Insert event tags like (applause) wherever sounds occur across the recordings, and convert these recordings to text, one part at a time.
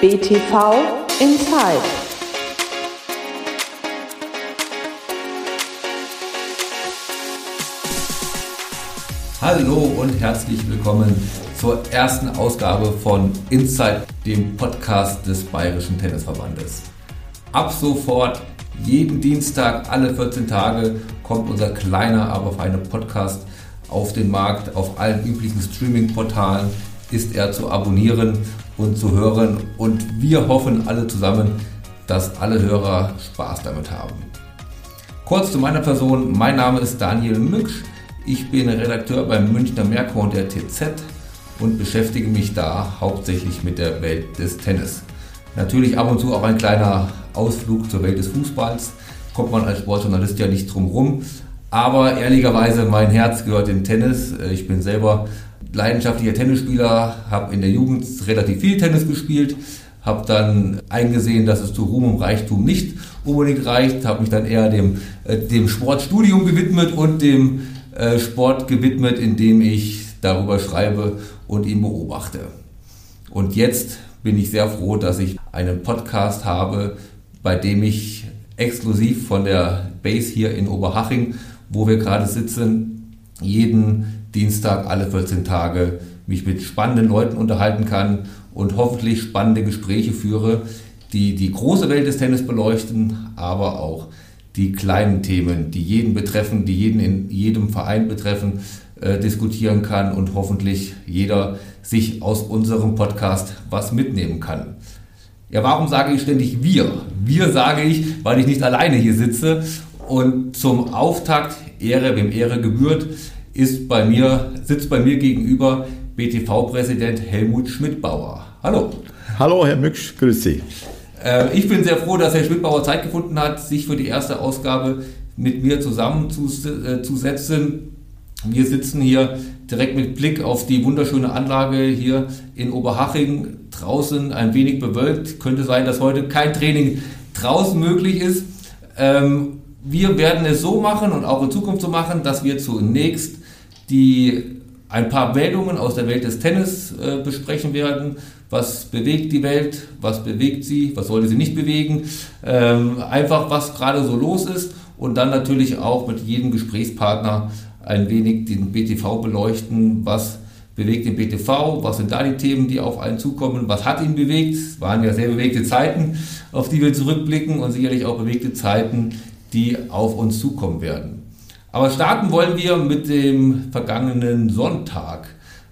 BTV Inside. Hallo und herzlich willkommen zur ersten Ausgabe von Inside, dem Podcast des Bayerischen Tennisverbandes. Ab sofort, jeden Dienstag, alle 14 Tage, kommt unser kleiner, aber feiner Podcast auf den Markt. Auf allen üblichen Streaming-Portalen ist er zu abonnieren und zu hören. Und wir hoffen alle zusammen, dass alle Hörer Spaß damit haben. Kurz zu meiner Person. Mein Name ist Daniel Mücksch. Ich bin Redakteur beim Münchner Merkur und der TZ und beschäftige mich da hauptsächlich mit der Welt des Tennis. Natürlich ab und zu auch ein kleiner Ausflug zur Welt des Fußballs. Kommt man als Sportjournalist ja nicht drum rum. Aber ehrlicherweise, mein Herz gehört dem Tennis. Ich bin selber leidenschaftlicher Tennisspieler, habe in der Jugend relativ viel Tennis gespielt, habe dann eingesehen, dass es zu Ruhm und Reichtum nicht unbedingt reicht, habe mich dann eher dem, äh, dem Sportstudium gewidmet und dem äh, Sport gewidmet, indem ich darüber schreibe und ihn beobachte. Und jetzt bin ich sehr froh, dass ich einen Podcast habe, bei dem ich exklusiv von der Base hier in Oberhaching, wo wir gerade sitzen, jeden Dienstag alle 14 Tage mich mit spannenden Leuten unterhalten kann und hoffentlich spannende Gespräche führe, die die große Welt des Tennis beleuchten, aber auch die kleinen Themen, die jeden betreffen, die jeden in jedem Verein betreffen, äh, diskutieren kann und hoffentlich jeder sich aus unserem Podcast was mitnehmen kann. Ja, warum sage ich ständig wir? Wir sage ich, weil ich nicht alleine hier sitze und zum Auftakt Ehre, wem Ehre gebührt, ist bei mir, sitzt bei mir gegenüber BTV-Präsident Helmut Schmidbauer. Hallo. Hallo, Herr Mücksch, grüß Sie. Äh, ich bin sehr froh, dass Herr Schmidbauer Zeit gefunden hat, sich für die erste Ausgabe mit mir zusammenzusetzen. Äh, Wir sitzen hier direkt mit Blick auf die wunderschöne Anlage hier in Oberhaching. Draußen ein wenig bewölkt. Könnte sein, dass heute kein Training draußen möglich ist. Ähm, wir werden es so machen und auch in Zukunft so machen, dass wir zunächst die ein paar Meldungen aus der Welt des Tennis äh, besprechen werden. Was bewegt die Welt? Was bewegt sie? Was sollte sie nicht bewegen? Ähm, einfach, was gerade so los ist und dann natürlich auch mit jedem Gesprächspartner ein wenig den BTV beleuchten. Was bewegt den BTV? Was sind da die Themen, die auf einen zukommen? Was hat ihn bewegt? Es waren ja sehr bewegte Zeiten, auf die wir zurückblicken und sicherlich auch bewegte Zeiten, die auf uns zukommen werden. Aber starten wollen wir mit dem vergangenen Sonntag.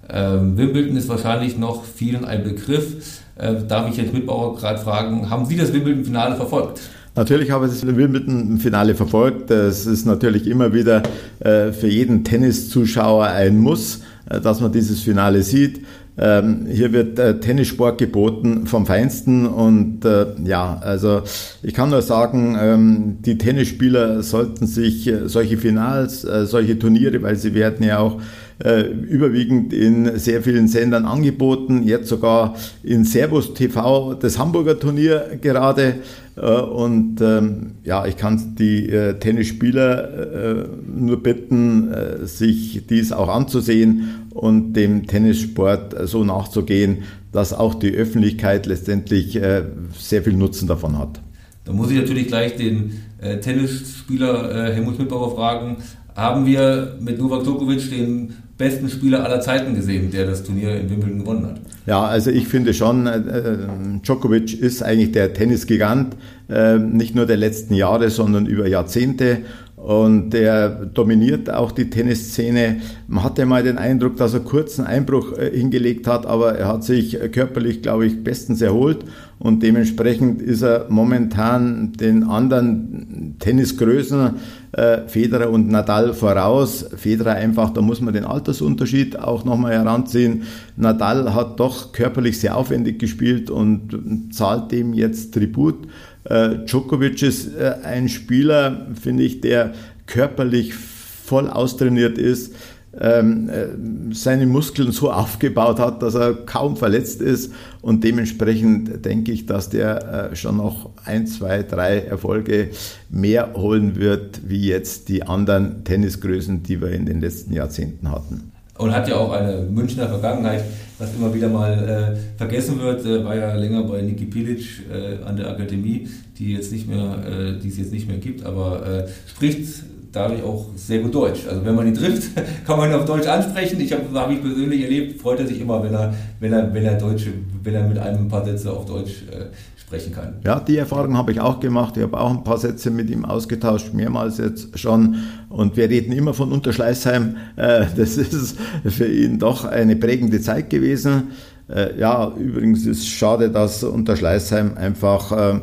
Ähm, Wimbledon ist wahrscheinlich noch vielen ein Begriff. Äh, darf ich jetzt Mitbauer gerade fragen, haben Sie das Wimbledon-Finale verfolgt? Natürlich habe ich das Wimbledon-Finale verfolgt. Das ist natürlich immer wieder äh, für jeden Tenniszuschauer ein Muss, äh, dass man dieses Finale sieht. Ähm, hier wird äh, Tennissport geboten vom Feinsten und äh, ja, also ich kann nur sagen, ähm, die Tennisspieler sollten sich äh, solche Finals, solche Turniere, weil sie werden ja auch äh, überwiegend in sehr vielen Sendern angeboten, jetzt sogar in Servus TV das Hamburger Turnier gerade äh, und ähm, ja, ich kann die äh, Tennisspieler äh, nur bitten, äh, sich dies auch anzusehen und dem Tennissport so nachzugehen, dass auch die Öffentlichkeit letztendlich äh, sehr viel Nutzen davon hat. Da muss ich natürlich gleich den äh, Tennisspieler Helmut Schmidbauer fragen. Haben wir mit Novak Djokovic den besten Spieler aller Zeiten gesehen, der das Turnier in Wimbledon gewonnen hat. Ja, also ich finde schon, äh, Djokovic ist eigentlich der Tennisgigant, äh, nicht nur der letzten Jahre, sondern über Jahrzehnte. Und der dominiert auch die Tennisszene. Man hatte mal den Eindruck, dass er kurzen Einbruch äh, hingelegt hat, aber er hat sich körperlich, glaube ich, bestens erholt. Und dementsprechend ist er momentan den anderen Tennisgrößen, äh, Federer und Nadal voraus. Federer einfach, da muss man den Altersunterschied auch nochmal heranziehen. Nadal hat doch körperlich sehr aufwendig gespielt und zahlt dem jetzt Tribut. Äh, Djokovic ist äh, ein Spieler, finde ich, der körperlich voll austrainiert ist, seine Muskeln so aufgebaut hat, dass er kaum verletzt ist und dementsprechend denke ich, dass der schon noch ein, zwei, drei Erfolge mehr holen wird, wie jetzt die anderen Tennisgrößen, die wir in den letzten Jahrzehnten hatten. und hat ja auch eine Münchner Vergangenheit, was immer wieder mal äh, vergessen wird. Äh, war ja länger bei Niki Pilic äh, an der Akademie, die jetzt nicht mehr, äh, die es jetzt nicht mehr gibt, aber äh, spricht dadurch auch sehr gut Deutsch. Also wenn man ihn trifft, (laughs) kann man ihn auf Deutsch ansprechen. Ich habe hab ich persönlich erlebt, freut er sich immer, wenn er, wenn er, wenn er Deutsche, wenn er mit einem ein paar Sätze auf Deutsch äh, sprechen kann. Ja, die Erfahrung habe ich auch gemacht. Ich habe auch ein paar Sätze mit ihm ausgetauscht, mehrmals jetzt schon. Und wir reden immer von Unterschleißheim. Äh, das ist für ihn doch eine prägende Zeit gewesen. Äh, ja, übrigens ist es schade, dass Unterschleißheim einfach äh,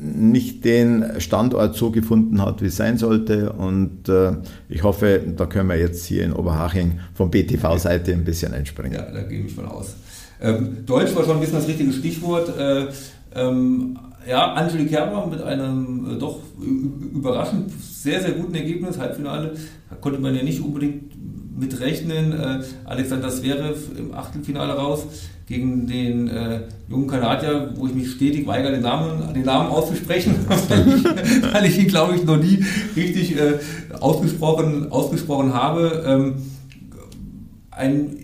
nicht den Standort so gefunden hat, wie es sein sollte. Und äh, ich hoffe, da können wir jetzt hier in Oberhaching von BTV-Seite ein bisschen einspringen. Ja, da gehe ich von aus. Ähm, Deutsch war schon ein bisschen das richtige Stichwort. Äh, ähm, ja, Angelique Kerber mit einem äh, doch überraschend sehr, sehr guten Ergebnis, Halbfinale, da konnte man ja nicht unbedingt mit rechnen. Äh, Alexander Zverev im Achtelfinale raus gegen den äh, jungen Kanadier, wo ich mich stetig weigere, den Namen, den Namen auszusprechen, (laughs) (laughs) weil, ich, ihn, glaube ich, noch nie richtig äh, ausgesprochen, ausgesprochen habe. Ähm, ein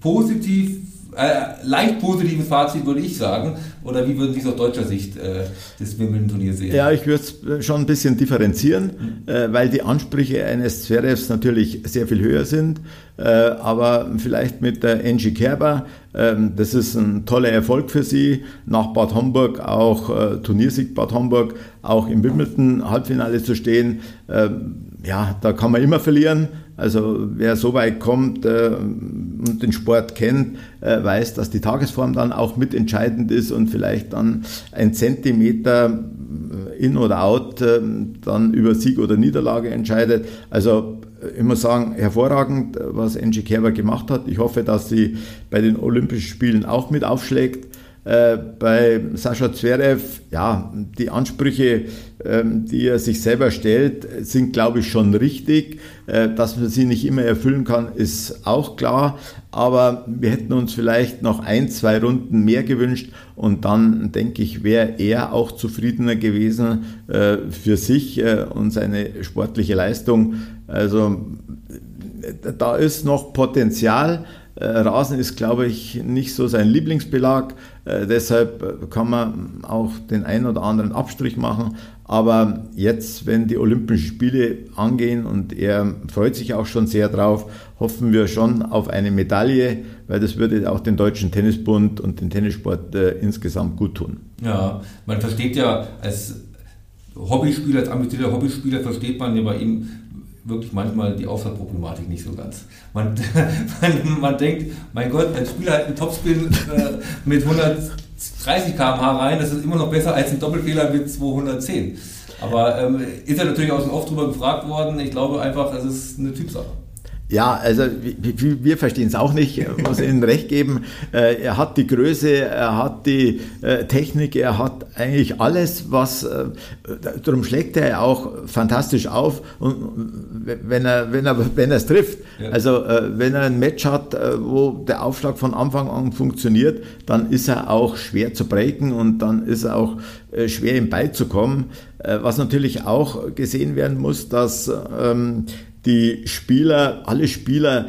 positiv äh, leicht positives Fazit, würde ich sagen. Oder wie würden Sie es aus deutscher Sicht äh, das Wimbledon-Turnier sehen? Ja, ich würde es schon ein bisschen differenzieren, mhm. äh, weil die Ansprüche eines Zverevs natürlich sehr viel höher sind. Äh, aber vielleicht mit der Angie Kerber, ähm, das ist ein toller Erfolg für sie. Nach Bad Homburg auch äh, Turniersieg Bad Homburg, auch im Wimbledon Halbfinale zu stehen. Ähm, ja, da kann man immer verlieren. Also wer so weit kommt äh, und den Sport kennt, äh, weiß, dass die Tagesform dann auch mitentscheidend ist und vielleicht dann ein Zentimeter äh, in oder out äh, dann über Sieg oder Niederlage entscheidet. Also äh, ich muss sagen, hervorragend, was Angie Kerber gemacht hat. Ich hoffe, dass sie bei den Olympischen Spielen auch mit aufschlägt. Äh, bei Sascha Zverev, ja, die Ansprüche, ähm, die er sich selber stellt, sind, glaube ich, schon richtig. Äh, dass man sie nicht immer erfüllen kann, ist auch klar. Aber wir hätten uns vielleicht noch ein, zwei Runden mehr gewünscht und dann, denke ich, wäre er auch zufriedener gewesen äh, für sich und seine sportliche Leistung. Also da ist noch Potenzial. Rasen ist, glaube ich, nicht so sein Lieblingsbelag. Äh, deshalb kann man auch den einen oder anderen Abstrich machen. Aber jetzt, wenn die Olympischen Spiele angehen und er freut sich auch schon sehr drauf, hoffen wir schon auf eine Medaille, weil das würde auch den Deutschen Tennisbund und den Tennissport äh, insgesamt gut tun. Ja, man versteht ja als Hobbyspieler, als ambitionierter Hobbyspieler versteht man ja bei ihm wirklich manchmal die Ausfallproblematik nicht so ganz. Man, (laughs) man, man, denkt, mein Gott, ein Spieler hat einen Topspin äh, mit 130 km/h rein, das ist immer noch besser als ein Doppelfehler mit 210. Aber ähm, ist er natürlich auch schon oft drüber gefragt worden. Ich glaube einfach, es ist eine Typsache. Ja, also wir verstehen es auch nicht, muss Ihnen recht geben. Äh, er hat die Größe, er hat die äh, Technik, er hat eigentlich alles, was, äh, darum schlägt er auch fantastisch auf, und wenn er, wenn er, wenn er es trifft. Ja. Also wenn er ein Match hat, wo der Aufschlag von Anfang an funktioniert, dann ist er auch schwer zu breaken und dann ist er auch schwer ihm beizukommen. Was natürlich auch gesehen werden muss, dass ähm, die Spieler, alle Spieler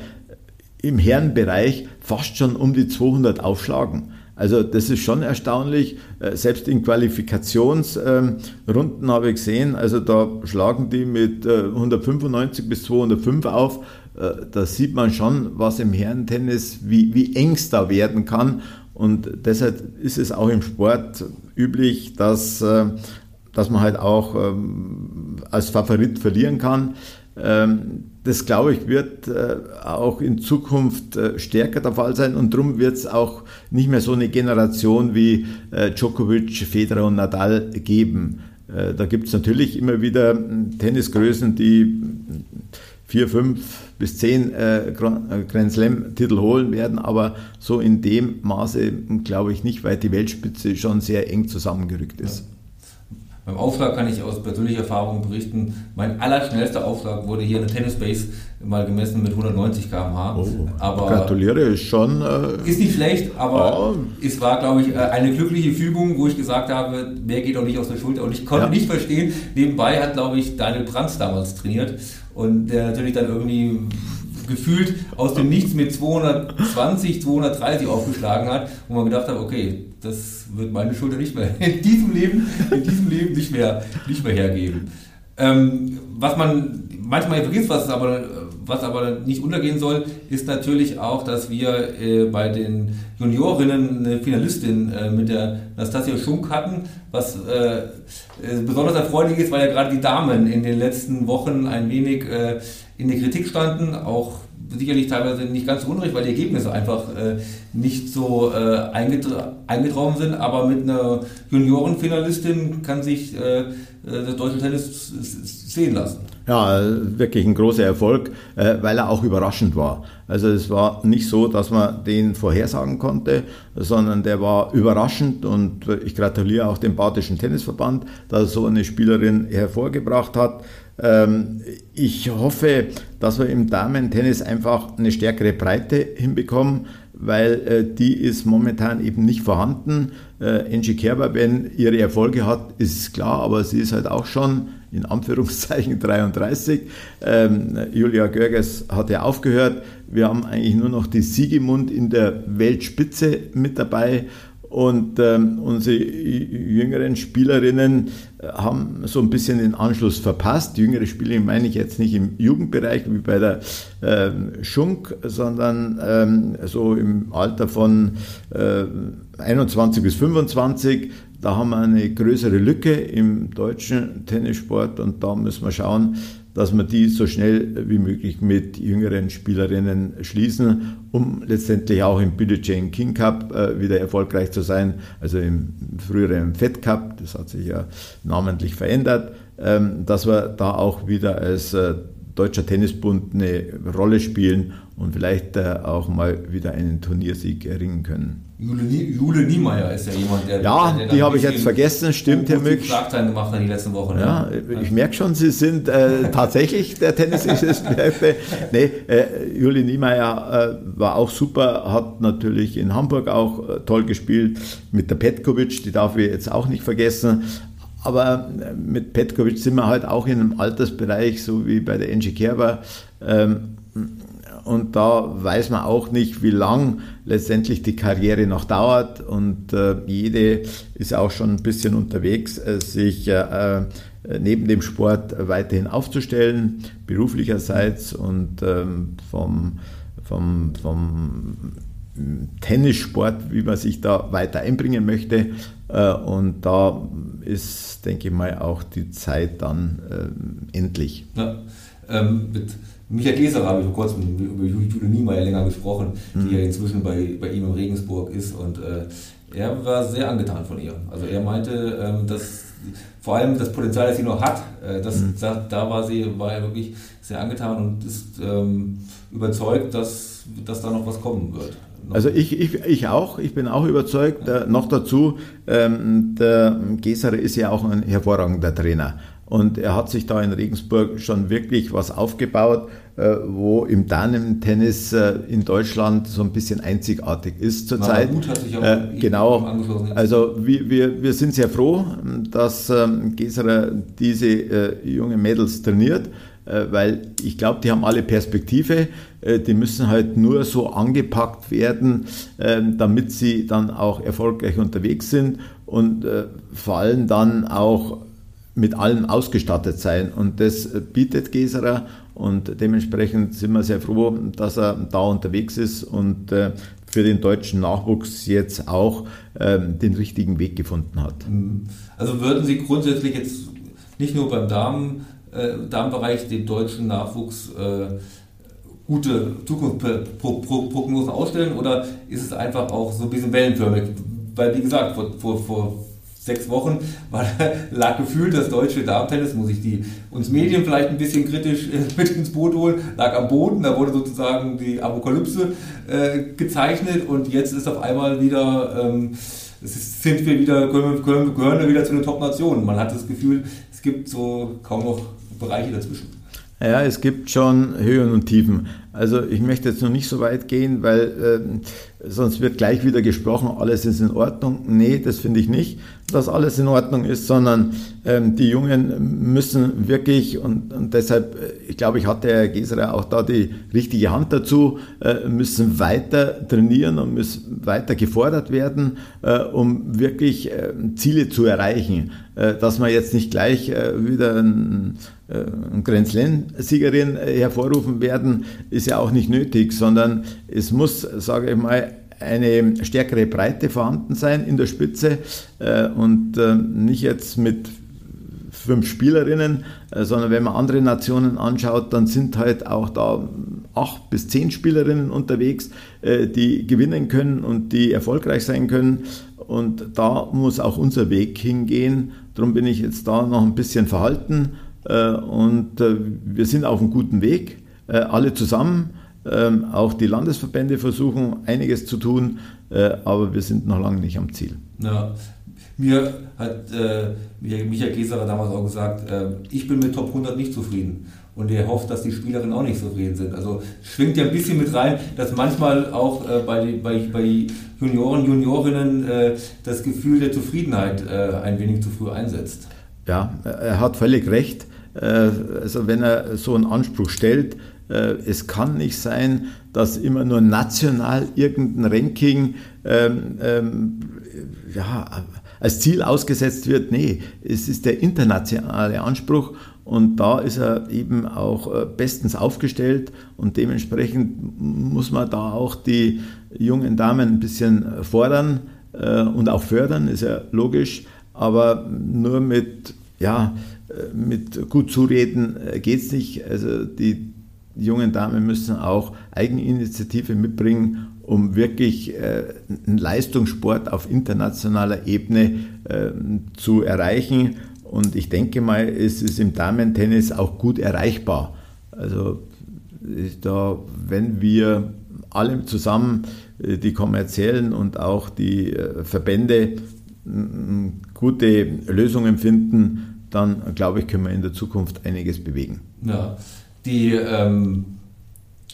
im Herrenbereich fast schon um die 200 aufschlagen. Also das ist schon erstaunlich. Äh, selbst in Qualifikationsrunden habe ich gesehen, also da schlagen die mit 195 äh, bis 205 auf. Äh, da sieht man schon, was im Herrentennis, wie, wie eng es da werden kann. Und deshalb ist es auch im Sport üblich, dass, dass man halt auch ähm, als Favorit verlieren kann. Ähm, das, glaube ich, wird äh, auch in Zukunft äh, stärker der Fall sein und darum wird es auch nicht mehr so eine Generation wie äh, Djokovic, Federer und Nadal geben. Da gibt es natürlich immer wieder Tennisgrößen, die vier, fünf bis zehn Grand Slam-Titel holen werden, aber so in dem Maße glaube ich nicht, weil die Weltspitze schon sehr eng zusammengerückt ist. Ja. Beim Aufschlag kann ich aus persönlicher Erfahrung berichten, mein allerschnellster Aufschlag wurde hier in der Tennis Base mal gemessen mit 190 km/h. Oh, aber gratuliere, ist schon. Äh, ist nicht schlecht, aber ja. es war, glaube ich, äh, eine glückliche Fügung, wo ich gesagt habe, mehr geht auch nicht aus der Schulter. Und ich konnte ja. nicht verstehen, nebenbei hat, glaube ich, Daniel Brands damals trainiert und der natürlich dann irgendwie gefühlt aus dem Nichts mit 220, 230 aufgeschlagen hat, wo man gedacht hat, okay, das wird meine Schulter nicht mehr in diesem Leben, in diesem Leben nicht mehr, nicht mehr hergeben. Ähm, was man manchmal vergisst, was aber, was aber nicht untergehen soll, ist natürlich auch, dass wir äh, bei den Juniorinnen eine Finalistin äh, mit der Nastasia Schunk hatten, was äh, äh besonders erfreulich ist, weil ja gerade die Damen in den letzten Wochen ein wenig äh, in der Kritik standen, auch sicherlich teilweise nicht ganz so unrecht, weil die Ergebnisse einfach äh, nicht so äh, eingetragen sind, aber mit einer Juniorenfinalistin kann sich äh, das deutsche Tennis sehen lassen. Ja, wirklich ein großer Erfolg, äh, weil er auch überraschend war. Also es war nicht so, dass man den vorhersagen konnte, sondern der war überraschend und ich gratuliere auch dem Badischen Tennisverband, dass er so eine Spielerin hervorgebracht hat. Ähm, ich hoffe, dass wir im Damen-Tennis einfach eine stärkere Breite hinbekommen, weil äh, die ist momentan eben nicht vorhanden. Äh, Angie Kerber, wenn ihre Erfolge hat, ist klar, aber sie ist halt auch schon in Anführungszeichen (laughs) 33. Ähm, Julia Görges hat ja aufgehört. Wir haben eigentlich nur noch die Siegemund in der Weltspitze mit dabei und ähm, unsere jüngeren Spielerinnen haben so ein bisschen den Anschluss verpasst. Jüngere Spielerin meine ich jetzt nicht im Jugendbereich wie bei der ähm, Schunk, sondern ähm, so im Alter von äh, 21 bis 25. Da haben wir eine größere Lücke im deutschen Tennissport und da müssen wir schauen, dass wir die so schnell wie möglich mit jüngeren Spielerinnen schließen, um letztendlich auch im Billie Jane King Cup äh, wieder erfolgreich zu sein, also im früheren Fed Cup, das hat sich ja namentlich verändert, ähm, dass wir da auch wieder als äh, Deutscher Tennisbund eine Rolle spielen und vielleicht äh, auch mal wieder einen Turniersieg erringen können. Jule, Jule Niemeyer ist ja jemand, der. Ja, der die habe ich jetzt vergessen, stimmt, Herr Mück. Schlagzeilen gemacht in die letzten Wochen. Ja, ja. ich merke schon, Sie sind äh, (laughs) tatsächlich der Tennis-Experte. (laughs) nee, äh, Jule Niemeyer äh, war auch super, hat natürlich in Hamburg auch äh, toll gespielt mit der Petkovic, die darf ich jetzt auch nicht vergessen. Aber äh, mit Petkovic sind wir halt auch in einem Altersbereich, so wie bei der Angie Kerber. Ähm, und da weiß man auch nicht, wie lang letztendlich die Karriere noch dauert. Und äh, jede ist auch schon ein bisschen unterwegs, äh, sich neben dem Sport weiterhin aufzustellen, beruflicherseits und ähm, vom, vom, vom Tennissport, wie man sich da weiter einbringen möchte. Äh, und da ist, denke ich mal, auch die Zeit dann äh, endlich. Ja, ähm, mit Michael Gläser habe ich vor kurzem über Julie Niemeyer länger gesprochen, mhm. die ja inzwischen bei, bei ihm in Regensburg ist und äh, er war sehr angetan von ihr. Also er meinte, ähm, dass vor allem das Potenzial, das sie noch hat, äh, das, mhm. da, da, war sie war er wirklich sehr angetan und ist ähm, überzeugt, dass, dass da noch was kommen wird. Also ich, ich, ich auch, ich bin auch überzeugt. Äh, noch dazu, ähm, der Gesere ist ja auch ein hervorragender Trainer. Und er hat sich da in Regensburg schon wirklich was aufgebaut, äh, wo im Damen-Tennis äh, in Deutschland so ein bisschen einzigartig ist zurzeit. Äh, genau. Also wir, wir, wir sind sehr froh, dass ähm, Geserer diese äh, jungen Mädels trainiert, weil ich glaube, die haben alle Perspektive. Äh, die müssen halt nur so angepackt werden, ähm, damit sie dann auch erfolgreich unterwegs sind und vor allem dann auch mit allem ausgestattet sein. Und das bietet Geserer und dementsprechend sind wir sehr froh, dass er da unterwegs ist und äh, für den deutschen Nachwuchs jetzt auch ähm, den richtigen Weg gefunden hat. Also würden Sie grundsätzlich jetzt nicht nur beim Damen, äh, Damenbereich den deutschen Nachwuchs äh, gute Zukunftsprognosen ausstellen oder ist es einfach auch so ein bisschen wellenförmig? Weil, wie gesagt, vor, vor, vor sechs Wochen (laughs) war, lag gefühlt das deutsche Darmtennis, muss ich die uns Medien vielleicht ein bisschen kritisch äh, (laughs) mit ins Boot holen, lag am Boden, da wurde sozusagen die Apokalypse äh, gezeichnet und jetzt ist auf einmal wieder, ähm, sind wir wieder, gehören wir wieder zu den Top-Nationen. Man hat das Gefühl, es gibt so kaum noch Bereiche dazwischen? Ja, es gibt schon Höhen und Tiefen. Also ich möchte jetzt noch nicht so weit gehen, weil äh, sonst wird gleich wieder gesprochen, alles ist in Ordnung. Nee, das finde ich nicht, dass alles in Ordnung ist, sondern ähm, die Jungen müssen wirklich, und, und deshalb, äh, ich glaube, ich hatte Herr Geserer auch da die richtige Hand dazu, äh, müssen weiter trainieren und müssen weiter gefordert werden, äh, um wirklich äh, Ziele zu erreichen. Äh, dass man jetzt nicht gleich wieder ein äh, Grand Slam-Siegerin äh, hervorrufen werden, ist ja auch nicht nötig, sondern es muss, sage ich mal, eine stärkere Breite vorhanden sein in der Spitze äh, und nicht jetzt mit fünf Spielerinnen, sondern wenn man andere Nationen anschaut, dann sind halt auch da acht bis zehn Spielerinnen unterwegs, die gewinnen können und die erfolgreich sein können. Und da muss auch unser Weg hingehen. Darum bin ich jetzt da noch ein bisschen verhalten und äh, wir sind auf einem guten Weg, äh, alle zusammen. Ähm, auch die Landesverbände versuchen einiges zu tun, aber wir sind noch lange nicht am Ziel. Ja. Mir hat äh, Michael Geserer damals auch gesagt, äh, ich bin mit Top 100 nicht zufrieden. Und er hofft, dass die Spielerinnen auch nicht zufrieden sind. Also schwingt ja ein bisschen mit rein, dass manchmal auch äh, bei, bei, bei Junioren, Juniorinnen das Gefühl der Zufriedenheit ein wenig zu früh einsetzt. Ja, er hat völlig recht. Äh, also wenn er so einen Anspruch stellt, äh, es kann nicht sein, dass immer nur national irgendein Ranking ähm, ähm, ja, als Ziel ausgesetzt wird. Nee, es ist der internationale Anspruch und da ist er eben auch äh, bestens aufgestellt und dementsprechend muss man da auch die jungen Damen ein bisschen fordern und auch fördern, ist ja logisch, aber nur mit ja, mit gut zureden äh, geht es nicht. Also die jungen Damen müssen auch Eigeninitiative mitbringen, um wirklich äh, einen Leistungssport auf internationaler Ebene äh, zu erreichen. Und ich denke mal, es ist im Damen-Tennis auch gut erreichbar. Also da, wenn wir alle zusammen, die kommerziellen und auch die Verbände, gute Lösungen finden, dann glaube ich, können wir in der Zukunft einiges bewegen. Ja, die ähm,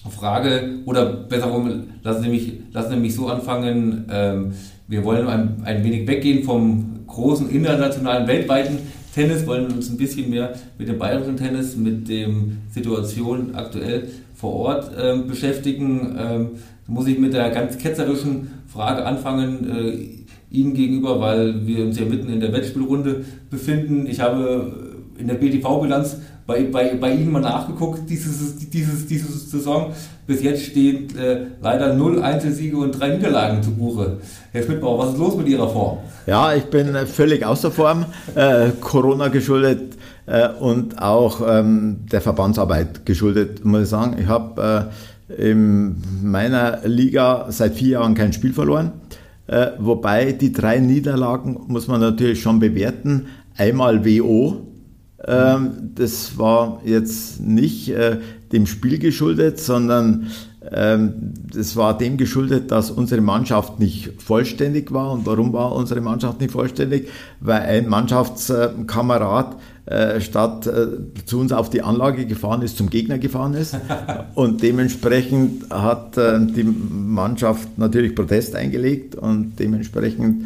Frage, oder besser rum, lassen Sie mich, lassen Sie mich so anfangen, ähm, wir wollen ein, ein wenig weggehen vom großen internationalen, weltweiten Tennis, wollen uns ein bisschen mehr mit dem bayerischen Tennis, mit der Situation aktuell vor Ort ähm, beschäftigen. Ähm, muss ich mit der ganz ketzerischen Frage anfangen. Äh, Ihnen gegenüber, weil wir uns ja mitten in der Wettspielrunde befinden. Ich habe in der BTV-Bilanz bei, bei, bei Ihnen mal nachgeguckt, dieses, dieses, diese Saison. Bis jetzt stehen äh, leider null Einzelsiege und drei Niederlagen zu Buche. Herr Schmidtbauer, was ist los mit Ihrer Form? Ja, ich bin äh, völlig außer Form, äh, Corona geschuldet äh, und auch ähm, der Verbandsarbeit geschuldet, muss ich sagen. Ich habe äh, in meiner Liga seit vier Jahren kein Spiel verloren. Äh, wobei die drei Niederlagen muss man natürlich schon bewerten. Einmal WO, ähm, das war jetzt nicht äh, dem Spiel geschuldet, sondern das war dem geschuldet, dass unsere Mannschaft nicht vollständig war. Und warum war unsere Mannschaft nicht vollständig? Weil ein Mannschaftskamerad äh, statt äh, zu uns auf die Anlage gefahren ist, zum Gegner gefahren ist. (laughs) Und dementsprechend hat äh, die Mannschaft natürlich Protest eingelegt und dementsprechend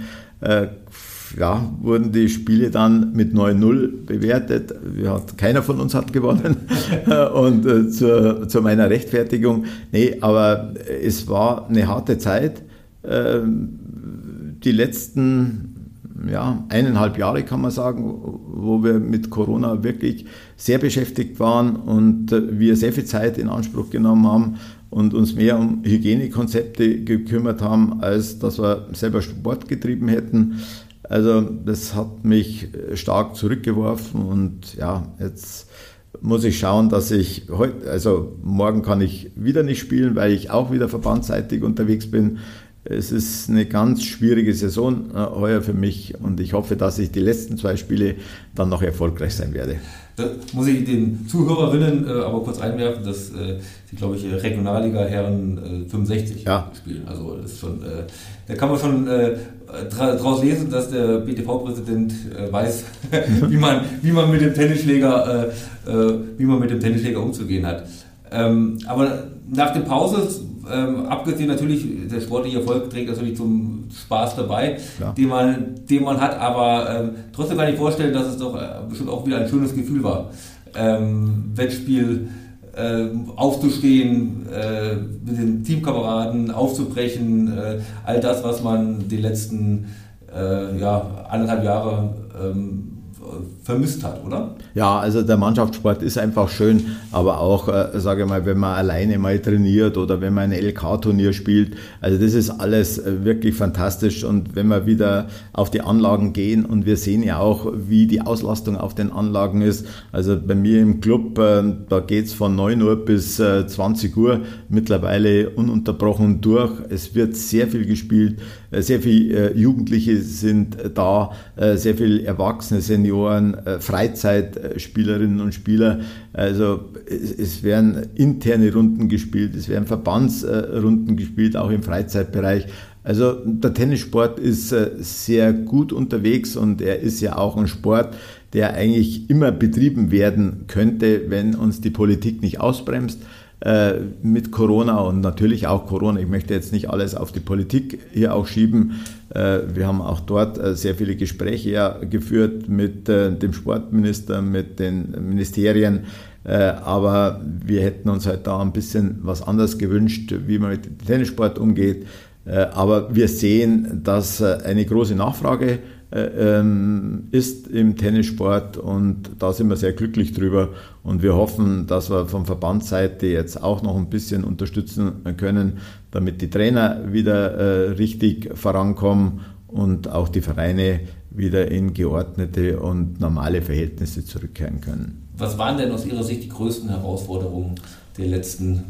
ja, wurden die Spiele dann mit 9-0 bewertet. Hat, keiner von uns hat gewonnen. (laughs) und äh, zu, zu, meiner Rechtfertigung, nee, aber es war eine harte Zeit. Ähm, die letzten ja, eineinhalb Jahre kann man sagen, wo wir mit Corona wirklich sehr beschäftigt waren und äh, wir sehr viel Zeit in Anspruch genommen haben und uns mehr um Hygienekonzepte gekümmert haben, als dass wir selber Sport getrieben hätten. Also das hat mich äh, stark zurückgeworfen und ja, jetzt muss ich schauen, dass ich heute, also morgen kann ich wieder nicht spielen, weil ich auch wieder verbandsseitig unterwegs bin. es ist eine ganz schwierige Saison äh, heuer für mich und ich hoffe, dass ich die letzten zwei Spiele dann noch erfolgreich sein werde. Da muss ich den Zuhörerinnen äh, aber kurz einwerfen, dass äh, sie, glaube ich, Regionalliga Herren äh, 65 ja. spielen. Also das ist schon, äh, da kann man schon äh, daraus lesen, dass der BTV-Präsident äh, weiß, (laughs) wie, man, wie man mit dem Tennisschläger, wie man mit dem Tennisschläger umzugehen hat. Ähm, aber nach der Pause ähm, abgesehen natürlich, der sportliche Erfolg trägt natürlich zum Spaß dabei, den man, den man hat, aber ähm, trotzdem kann ich vorstellen, dass es doch äh, bestimmt auch wieder ein schönes Gefühl war. Ähm, Wettspiel äh, aufzustehen, äh, mit den Teamkameraden aufzubrechen, äh, all das, was man die letzten äh, ja, anderthalb Jahre ähm, vermisst hat, oder? Ja, also der Mannschaftssport ist einfach schön, aber auch, äh, sage ich mal, wenn man alleine mal trainiert oder wenn man ein LK-Turnier spielt, also das ist alles äh, wirklich fantastisch. Und wenn wir wieder auf die Anlagen gehen und wir sehen ja auch, wie die Auslastung auf den Anlagen ist, also bei mir im Club, äh, da geht's von 9 Uhr bis äh, 20 Uhr mittlerweile ununterbrochen durch, es wird sehr viel gespielt, äh, sehr viele äh, Jugendliche sind da, sehr viele Erwachsene, Senioren, Senioren, äh, Freizeitspielerinnen und Spieler. Also es, es werden interne Runden gespielt, es werden Verbandsrunden gespielt, auch im Freizeitbereich. Also der Tennissport ist äh, sehr gut unterwegs und er ist ja auch ein Sport, der eigentlich immer betrieben werden könnte, wenn uns die Politik nicht ausbremst. Äh, mit Corona und natürlich auch Corona. Ich möchte jetzt nicht alles auf die Politik hier auch schieben. Äh, wir haben auch dort äh, sehr viele Gespräche geführt mit dem Sportminister, mit den Ministerien. Aber wir hätten uns halt da ein bisschen was anderes gewünscht, wie man mit dem Tennissport umgeht. Aber wir sehen, dass eine große Nachfrage äh, ist im Tennissport und da sind wir sehr glücklich drüber und wir hoffen, dass wir von Verbandsseite jetzt auch noch ein bisschen unterstützen können, damit die Trainer wieder äh, richtig vorankommen und auch die Vereine wieder in geordnete und normale Verhältnisse zurückkehren können. Was waren denn aus Ihrer Sicht die größten Herausforderungen der letzten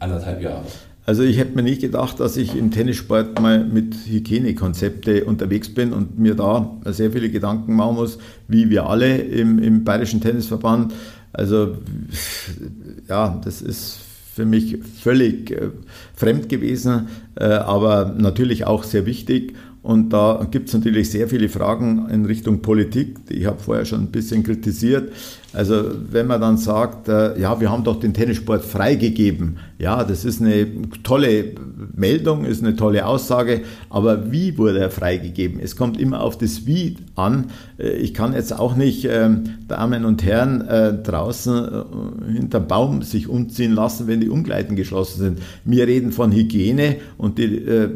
anderthalb Jahre? Also ich hätte mir nicht gedacht, dass ich im Tennissport mal mit Hygienekonzepte unterwegs bin und mir da sehr viele Gedanken machen muss, wie wir alle im, im Bayerischen Tennisverband. Also ja, das ist für mich völlig äh, fremd gewesen, äh, aber natürlich auch sehr wichtig. Und da gibt es natürlich sehr viele Fragen in Richtung Politik. Ich habe vorher schon ein bisschen kritisiert. Also wenn man dann sagt, äh, ja, wir haben doch den Tennissport freigegeben, ja, das ist eine tolle Meldung, ist eine tolle Aussage, aber wie wurde er freigegeben? Es kommt immer auf das Wie an. Äh, ich kann jetzt auch nicht ähm, Damen und Herren äh, draußen äh, hinterm Baum sich umziehen lassen, wenn die Umkleiden geschlossen sind. Wir reden von Hygiene und die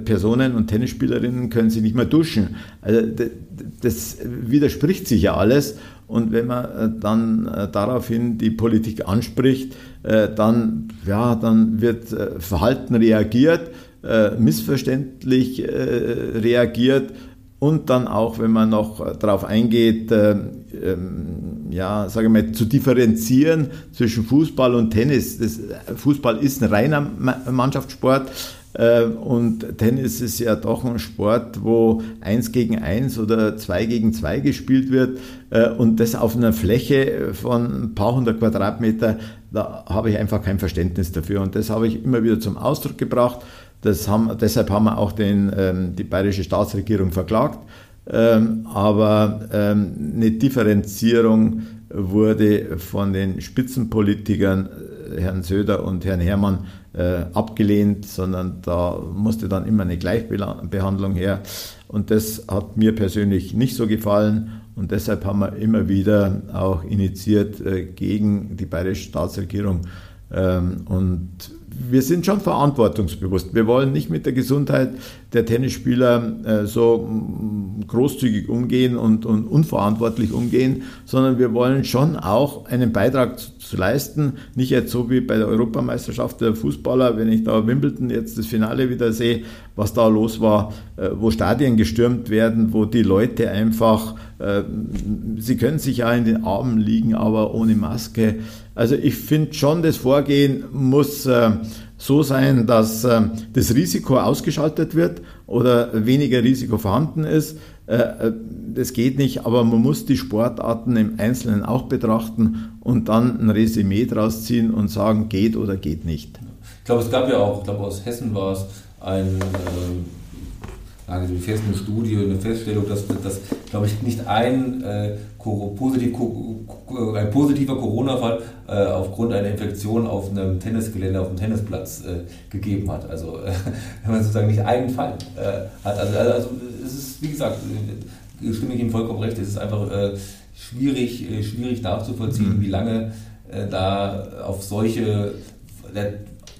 Personen und Tennisspielerinnen können sich nicht mehr duschen. Also das widerspricht sich ja alles. Und wenn man äh, dann äh, daraufhin die Politik anspricht, äh, dann, ja, dann wird Verhalten reagiert, missverständlich reagiert und dann auch, wenn man noch darauf eingeht, ähm, ja, sage mal, zu differenzieren zwischen Fußball und Tennis. Das, Fußball ist ein reiner Mannschaftssport, und Tennis ist ja doch ein Sport, wo eins gegen eins oder zwei gegen zwei gespielt wird äh, und das auf einer Fläche von ein paar hundert Quadratmeter, da habe ich einfach kein Verständnis dafür. Und das habe ich immer wieder zum Ausdruck gebracht. Haben, deshalb haben wir auch den, ähm, die bayerische Staatsregierung verklagt. Ähm, aber ähm, eine Differenzierung wurde von den Spitzenpolitikern äh, Herrn Söder und Herrn Herrmann äh, abgelehnt, sondern da musste dann immer eine Gleichbehandlung her. Und das hat mir persönlich nicht so gefallen. Und deshalb haben wir immer wieder auch initiiert äh, gegen die bayerische Staatsregierung. Ähm, und wir sind schon verantwortungsbewusst. Wir wollen nicht mit der Gesundheit der Tennisspieler äh, so mm, großzügig umgehen und, und, unverantwortlich umgehen, sondern wir wollen schon auch einen Beitrag zu, zu, leisten. Nicht jetzt so wie bei der Europameisterschaft der Fußballer, wenn ich da Wimbledon jetzt das Finale wieder sehe, was da los war, äh, wo Stadien gestürmt werden, wo die Leute einfach, äh, sie können sich ja in den Armen liegen, aber ohne Maske. Also ich finde schon, das Vorgehen muss äh, so sein, dass äh, das Risiko ausgeschaltet wird oder weniger Risiko vorhanden ist. Äh, das geht nicht, aber man muss die Sportarten im Einzelnen auch betrachten und dann ein Resümee draus ziehen und sagen, geht oder geht nicht. Ich glaube, es gab ja auch, ich glaube aus Hessen war es, ein äh eine feste Studie, eine Feststellung, dass, dass glaube ich, nicht ein, äh, positiv, ein positiver Corona-Fall äh, aufgrund einer Infektion auf einem Tennisgelände, auf einem Tennisplatz äh, gegeben hat. Also äh, (laughs) wenn man sozusagen nicht einen Fall äh, hat. Also, also, es ist, wie gesagt, äh, stimme ich Ihnen vollkommen recht, es ist einfach schwierig, schwierig nachzuvollziehen, mhm. wie lange da auf solche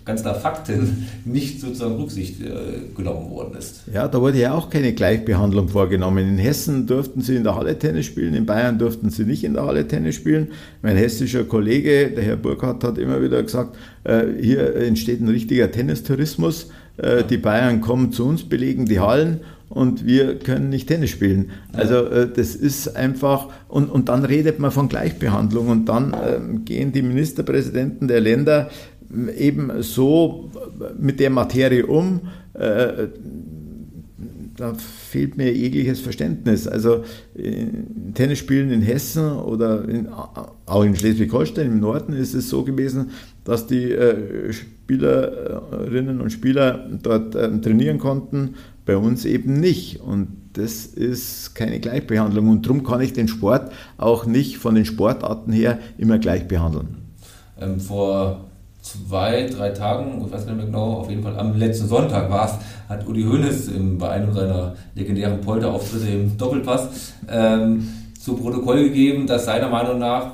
ganz klar Fakten (laughs) nicht sozusagen Rücksicht äh, genommen worden ist. Ja, da wurde ja auch keine Gleichbehandlung vorgenommen. In Hessen durften sie in der Halle Tennis spielen, in Bayern durften sie nicht in der Halle Tennis spielen. Mein hessischer Kollege, der Herr Burkhardt, hat immer wieder gesagt, äh, hier entsteht ein richtiger Tennistourismus. Äh, die Bayern kommen zu uns, belegen die Hallen und wir können nicht Tennis spielen. Also das ist einfach, und, und dann redet man von Gleichbehandlung und dann ähm, gehen die Ministerpräsidenten der Länder eben so mit der Materie um, äh, da fehlt mir jegliches Verständnis. Also Tennisspielen in Hessen oder in, auch in Schleswig-Holstein im Norden ist es so gewesen, dass die äh, Spielerinnen und Spieler dort äh, trainieren konnten, bei uns eben nicht. Und das ist keine Gleichbehandlung. Und darum kann ich den Sport auch nicht von den Sportarten her immer gleich behandeln. Ähm, vor zwei, drei Tagen, ich weiß nicht mehr genau, auf jeden Fall am letzten Sonntag war es, hat Uli Hoeneß bei einem seiner legendären Polterauftritte im Doppelpass ähm, zu Protokoll gegeben, dass seiner Meinung nach,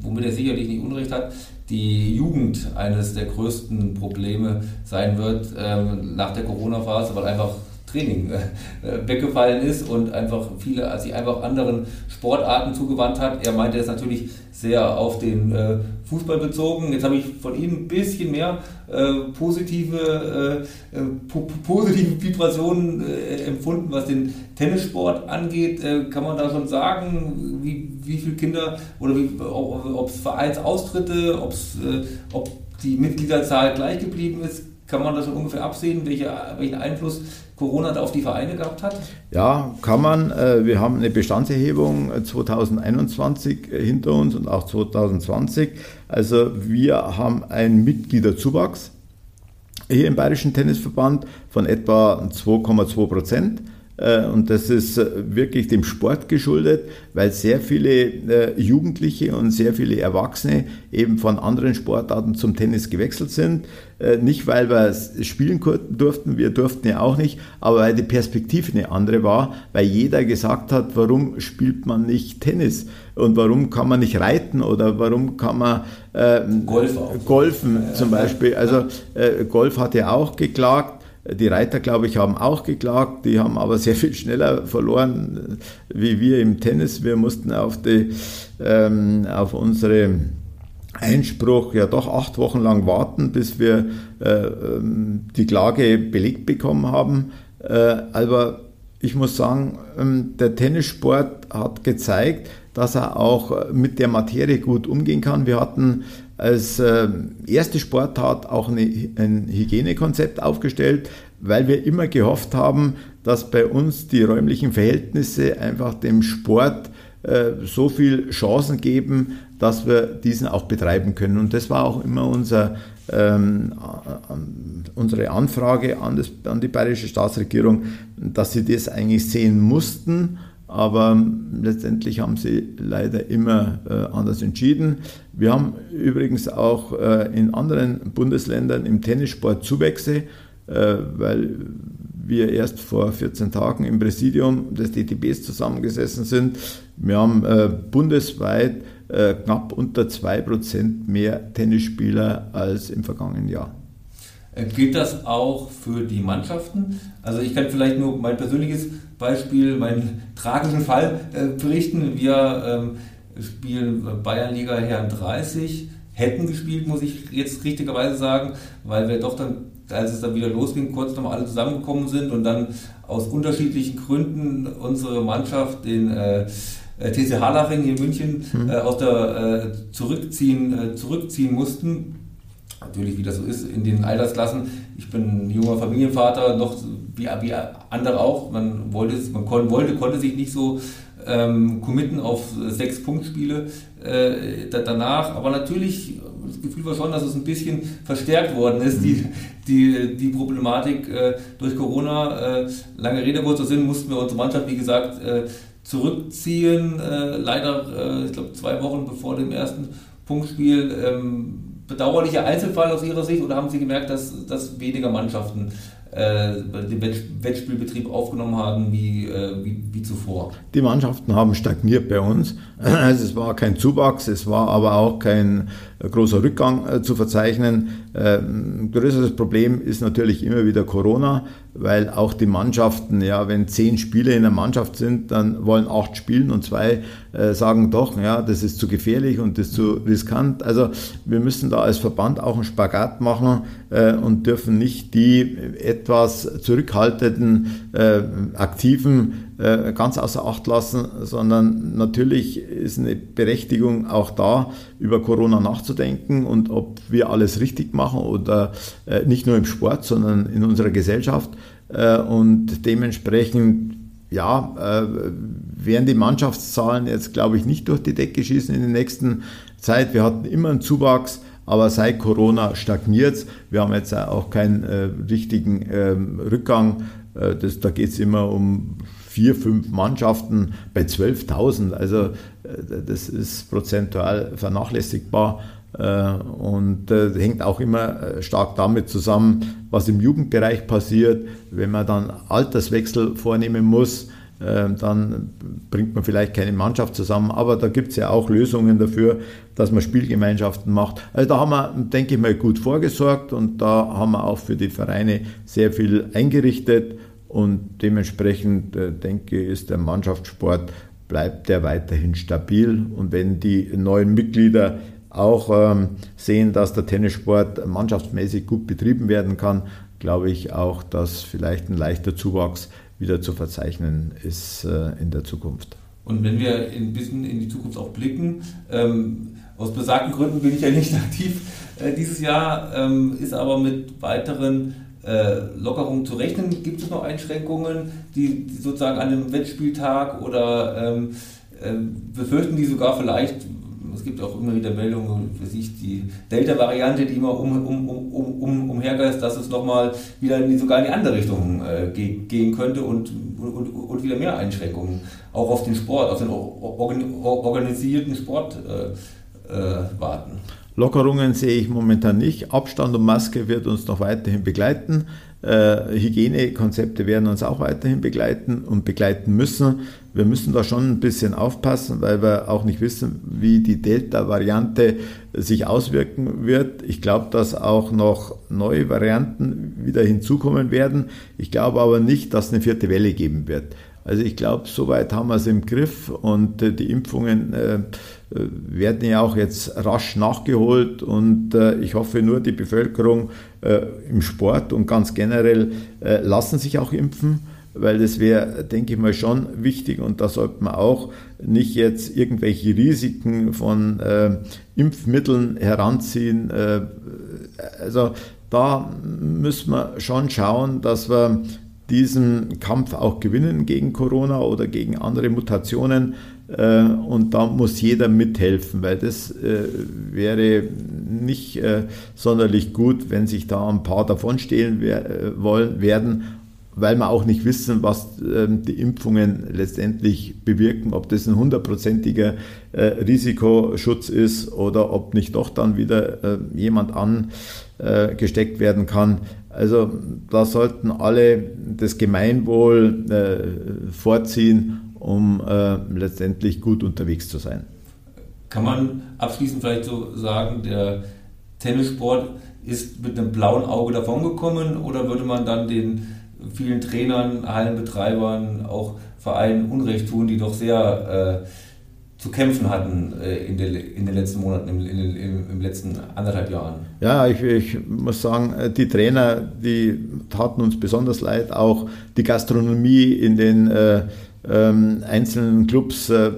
womit er sicherlich nicht Unrecht hat, die Jugend eines der größten Probleme sein wird ähm, nach der Corona-Phase, weil einfach Training äh, weggefallen ist und einfach viele, sich einfach anderen Sportarten zugewandt hat. Er meinte es natürlich sehr auf den äh, Fußball bezogen. Jetzt habe ich von Ihnen ein bisschen mehr äh, positive, äh, äh po positive Vibrationen äh, empfunden, was den Tennissport angeht. kann man da schon sagen, wie, wie viele Kinder oder ob es Vereinsaustritte, ob's, ob die Mitgliederzahl gleich geblieben ist? Kann man da schon ungefähr absehen, welche, welchen Einfluss Corona da auf die Vereine gehabt hat? Ja, kann man. Äh, wir haben eine Bestandserhebung 2021 äh, hinter uns und auch 2020. Also wir haben einen Mitgliederzuwachs hier im Bayerischen Tennisverband von etwa 2,2 Prozent. Äh, und das ist äh, wirklich dem Sport geschuldet, weil sehr viele äh, Jugendliche und sehr viele Erwachsene eben von anderen Sportarten zum Tennis gewechselt sind. Nicht, weil wir spielen durften, wir durften ja auch nicht, aber weil die Perspektive eine andere war, weil jeder gesagt hat, warum spielt man nicht Tennis und warum kann man nicht reiten oder warum kann man äh, Golf golfen zum Beispiel. Also äh, Golf hat ja auch geklagt die Reiter, glaube ich, haben auch geklagt, die haben aber sehr viel schneller verloren wie wir im Tennis. Wir mussten auf, die, ähm, auf unsere Einspruch ja doch acht Wochen lang warten, bis wir äh, ähm, die Klage belegt bekommen haben. Äh, aber ich muss sagen, ähm, der Tennissport hat gezeigt, dass er auch mit der Materie gut umgehen kann. Wir hatten als äh, erste Sportart auch eine, ein Hygienekonzept aufgestellt, weil wir immer gehofft haben, dass bei uns die räumlichen Verhältnisse einfach dem Sport äh, so viel Chancen geben, dass wir diesen auch betreiben können. Und das war auch immer unser, ähm, unsere Anfrage an, das, an die bayerische Staatsregierung, dass sie das eigentlich sehen mussten aber letztendlich haben sie leider immer äh, anders entschieden. Wir haben übrigens auch äh, in anderen Bundesländern im Tennissport Zuwächse, äh, weil wir erst vor 14 Tagen im Präsidium des DTBs zusammengesessen sind. Wir haben äh, bundesweit äh, knapp unter 2% mehr Tennisspieler als im vergangenen Jahr. Äh, gilt das auch für die Mannschaften? Also ich kann vielleicht nur mein persönliches Beispiel, meinen tragischen Fall äh, berichten. Wir ähm, spielen Bayernliga Herren 30, hätten gespielt, muss ich jetzt richtigerweise sagen, weil wir doch dann, als es dann wieder losging, kurz nochmal alle zusammengekommen sind und dann aus unterschiedlichen Gründen unsere Mannschaft den äh, äh TC Harlaching in München mhm. äh, aus der äh, zurückziehen, äh, zurückziehen mussten natürlich, wie das so ist, in den Altersklassen. Ich bin ein junger Familienvater, noch wie, wie andere auch. Man, wollte, man kon, wollte, konnte sich nicht so ähm, committen auf sechs Punktspiele äh, danach. Aber natürlich, das Gefühl war schon, dass es ein bisschen verstärkt worden ist, die, die, die Problematik äh, durch Corona. Äh, lange Rede, kurzer Sinn, mussten wir unsere Mannschaft, wie gesagt, äh, zurückziehen. Äh, leider, äh, ich glaube, zwei Wochen bevor dem ersten Punktspiel. Ähm, bedauerlicher Einzelfall aus Ihrer Sicht oder haben Sie gemerkt, dass, dass weniger Mannschaften äh, den Wettspielbetrieb aufgenommen haben wie, äh, wie, wie, zuvor? Die Mannschaften haben stagniert bei uns. Also (laughs) es war kein Zuwachs, es war aber auch kein großer Rückgang äh, zu verzeichnen. Ein größeres Problem ist natürlich immer wieder Corona, weil auch die Mannschaften, ja, wenn zehn Spiele in der Mannschaft sind, dann wollen acht spielen und zwei sagen doch, ja, das ist zu gefährlich und das ist zu riskant. Also wir müssen da als Verband auch einen Spagat machen und dürfen nicht die etwas zurückhaltenden äh, Aktiven äh, ganz außer Acht lassen, sondern natürlich ist eine Berechtigung auch da, über Corona nachzudenken und ob wir alles richtig machen oder äh, nicht nur im Sport, sondern in unserer Gesellschaft. Äh, und dementsprechend ja, äh, werden die Mannschaftszahlen jetzt, glaube ich, nicht durch die Decke schießen in der nächsten Zeit. Wir hatten immer einen Zuwachs. Aber seit Corona stagniert es. Wir haben jetzt auch keinen äh, richtigen ähm, Rückgang. Äh, das, da geht es immer um vier, fünf Mannschaften bei 12.000. Also äh, das ist prozentual vernachlässigbar. Äh, und äh, hängt auch immer stark damit zusammen, was im Jugendbereich passiert. Wenn man dann Alterswechsel vornehmen muss, dann bringt man vielleicht keine Mannschaft zusammen. Aber da gibt es ja auch Lösungen dafür, dass man Spielgemeinschaften macht. Also da haben wir, denke ich mal, gut vorgesorgt und da haben wir auch für die Vereine sehr viel eingerichtet und dementsprechend äh, denke ich, ist der Mannschaftssport bleibt der weiterhin stabil und wenn die neuen Mitglieder auch ähm, sehen, dass der Tennissport mannschaftsmäßig gut betrieben werden kann, glaube ich auch, dass vielleicht ein leichter Zuwachs wieder zu verzeichnen ist äh, in der Zukunft. Und wenn wir ein bisschen in die Zukunft auch blicken, ähm, aus besagten Gründen bin ich ja nicht (laughs) aktiv äh, dieses Jahr, ähm, ist aber mit weiteren Lockerungen zu rechnen. Gibt es noch Einschränkungen, die, die sozusagen an einem Wettspieltag oder ähm, äh, befürchten die sogar vielleicht es gibt auch immer wieder Meldungen, für sich die Delta-Variante, die immer um, um, um, um, umhergeist, dass es nochmal wieder in sogar in die andere Richtung äh, gehen könnte und, und, und wieder mehr Einschränkungen auch auf den Sport, auf den organisierten Sport äh, äh, warten. Lockerungen sehe ich momentan nicht. Abstand und Maske wird uns noch weiterhin begleiten. Äh, Hygienekonzepte werden uns auch weiterhin begleiten und begleiten müssen. Wir müssen da schon ein bisschen aufpassen, weil wir auch nicht wissen, wie die Delta-Variante sich auswirken wird. Ich glaube, dass auch noch neue Varianten wieder hinzukommen werden. Ich glaube aber nicht, dass es eine vierte Welle geben wird. Also ich glaube, soweit haben wir es im Griff und äh, die Impfungen äh, werden ja auch jetzt rasch nachgeholt und äh, ich hoffe nur, die Bevölkerung äh, im Sport und ganz generell äh, lassen sich auch impfen, weil das wäre, denke ich mal, schon wichtig und da sollte man auch nicht jetzt irgendwelche Risiken von äh, Impfmitteln heranziehen. Äh, also da müssen wir schon schauen, dass wir diesen Kampf auch gewinnen gegen Corona oder gegen andere Mutationen. Äh, und da muss jeder mithelfen, weil das äh, wäre nicht äh, sonderlich gut, wenn sich da ein paar davonstehlen wollen, werden, weil wir auch nicht wissen, was ähm, die Impfungen letztendlich bewirken, ob das ein hundertprozentiger Risikoschutz ist oder ob nicht doch dann wieder jemand angesteckt werden kann. Also da sollten alle das Gemeinwohl vorziehen, um äh, letztendlich gut unterwegs zu sein. Kann man abschließend vielleicht so sagen, der Tennissport ist mit einem blauen Auge davongekommen oder würde man dann den vielen Trainern, Hallenbetreibern, auch Vereinen Unrecht tun, die doch sehr äh, zu kämpfen hatten äh, in, den, in, den letzten Monaten, im, in, im, letzten anderthalb Jahren. Ja, ich, ich, muss sagen, äh, die Trainer, die taten uns besonders leid. Auch die Gastronomie in den äh, ähm, einzelnen Clubs äh,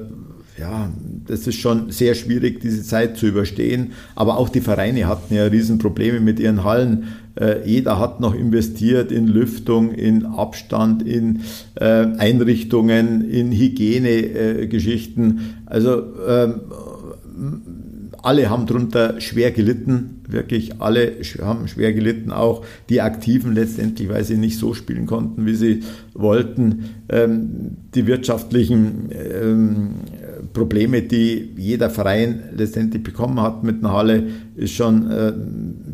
ja, das ist schon sehr schwierig, diese Zeit zu überstehen. Aber auch die Vereine hatten ja Riesenprobleme mit ihren Hallen. Äh, jeder hat noch investiert in Lüftung, in Abstand, in äh, Einrichtungen, in Hygienegeschichten. Also ähm, alle haben darunter schwer gelitten, wirklich alle haben schwer gelitten, auch die Aktiven letztendlich, weil sie nicht so spielen konnten, wie sie wollten. Ähm, die wirtschaftlichen ähm, Probleme, die jeder Verein letztendlich bekommen hat mit einer Halle, ist schon äh,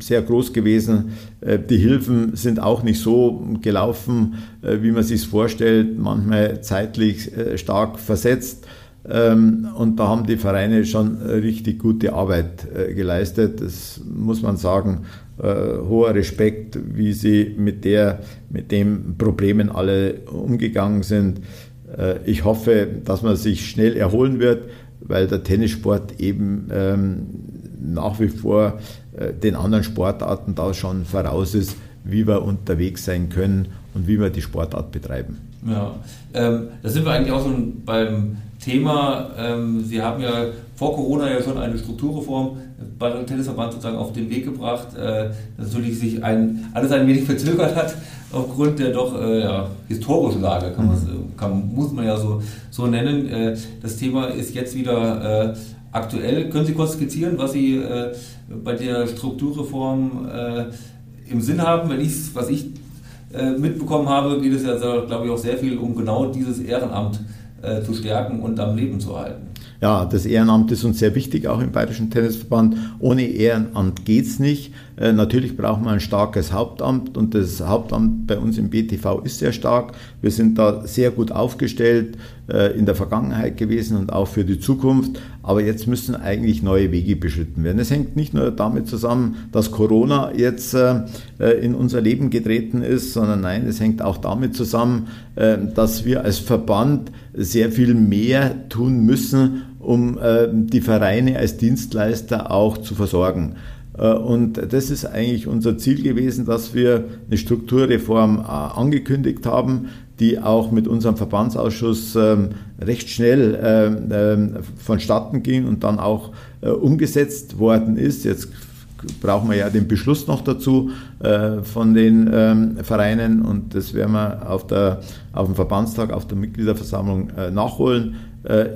sehr groß gewesen. Äh, die Hilfen sind auch nicht so gelaufen, äh, wie man sich vorstellt, manchmal zeitlich stark versetzt. Ähm, und da haben die Vereine schon richtig gute Arbeit äh, geleistet. Das muss man sagen. Äh, hoher Respekt, wie sie mit der, mit den Problemen alle umgegangen sind. Äh, ich hoffe, dass man sich schnell erholen wird, weil der Tennissport eben ähm, nach wie vor den anderen Sportarten da schon voraus ist, wie wir unterwegs sein können und wie wir die Sportart betreiben. Ja, ähm, da sind wir eigentlich auch schon beim Thema. Ähm, Sie haben ja vor Corona ja schon eine Strukturreform beim Tennisverband sozusagen auf den Weg gebracht, äh, das natürlich sich ein, alles ein wenig verzögert hat aufgrund der doch äh, ja, historischen Lage, kann man, mhm. kann, muss man ja so, so nennen. Äh, das Thema ist jetzt wieder äh, aktuell. Können Sie kurz skizzieren, was Sie äh, bei der Strukturreform im Sinn haben? Wenn ich, was ich mitbekommen habe, geht es ja, glaube ich, auch sehr viel um genau dieses Ehrenamt äh, zu stärken und am Leben zu halten. Ja, das Ehrenamt ist uns sehr wichtig, auch im Bayerischen Tennisverband. Ohne Ehrenamt geht es nicht. Äh, natürlich braucht man ein starkes Hauptamt und das Hauptamt bei uns im BTV ist sehr stark. Wir sind da sehr gut aufgestellt in der Vergangenheit gewesen und auch für die Zukunft. Aber jetzt müssen eigentlich neue Wege beschritten werden. Es hängt nicht nur damit zusammen, dass Corona jetzt äh, in unser Leben getreten ist, sondern nein, es hängt auch damit zusammen, dass wir als Verband sehr viel mehr tun müssen, um die Vereine als Dienstleister auch zu versorgen. Äh, und das ist eigentlich unser Ziel gewesen, dass wir eine Strukturreform äh, angekündigt haben, die auch mit unserem Verbandsausschuss ähm, recht schnell ähm, ähm, vonstatten ging und dann auch äh, umgesetzt worden ist. Jetzt brauchen wir ja den Beschluss noch dazu von den Vereinen und das werden wir auf, der, auf dem Verbandstag, auf der Mitgliederversammlung nachholen.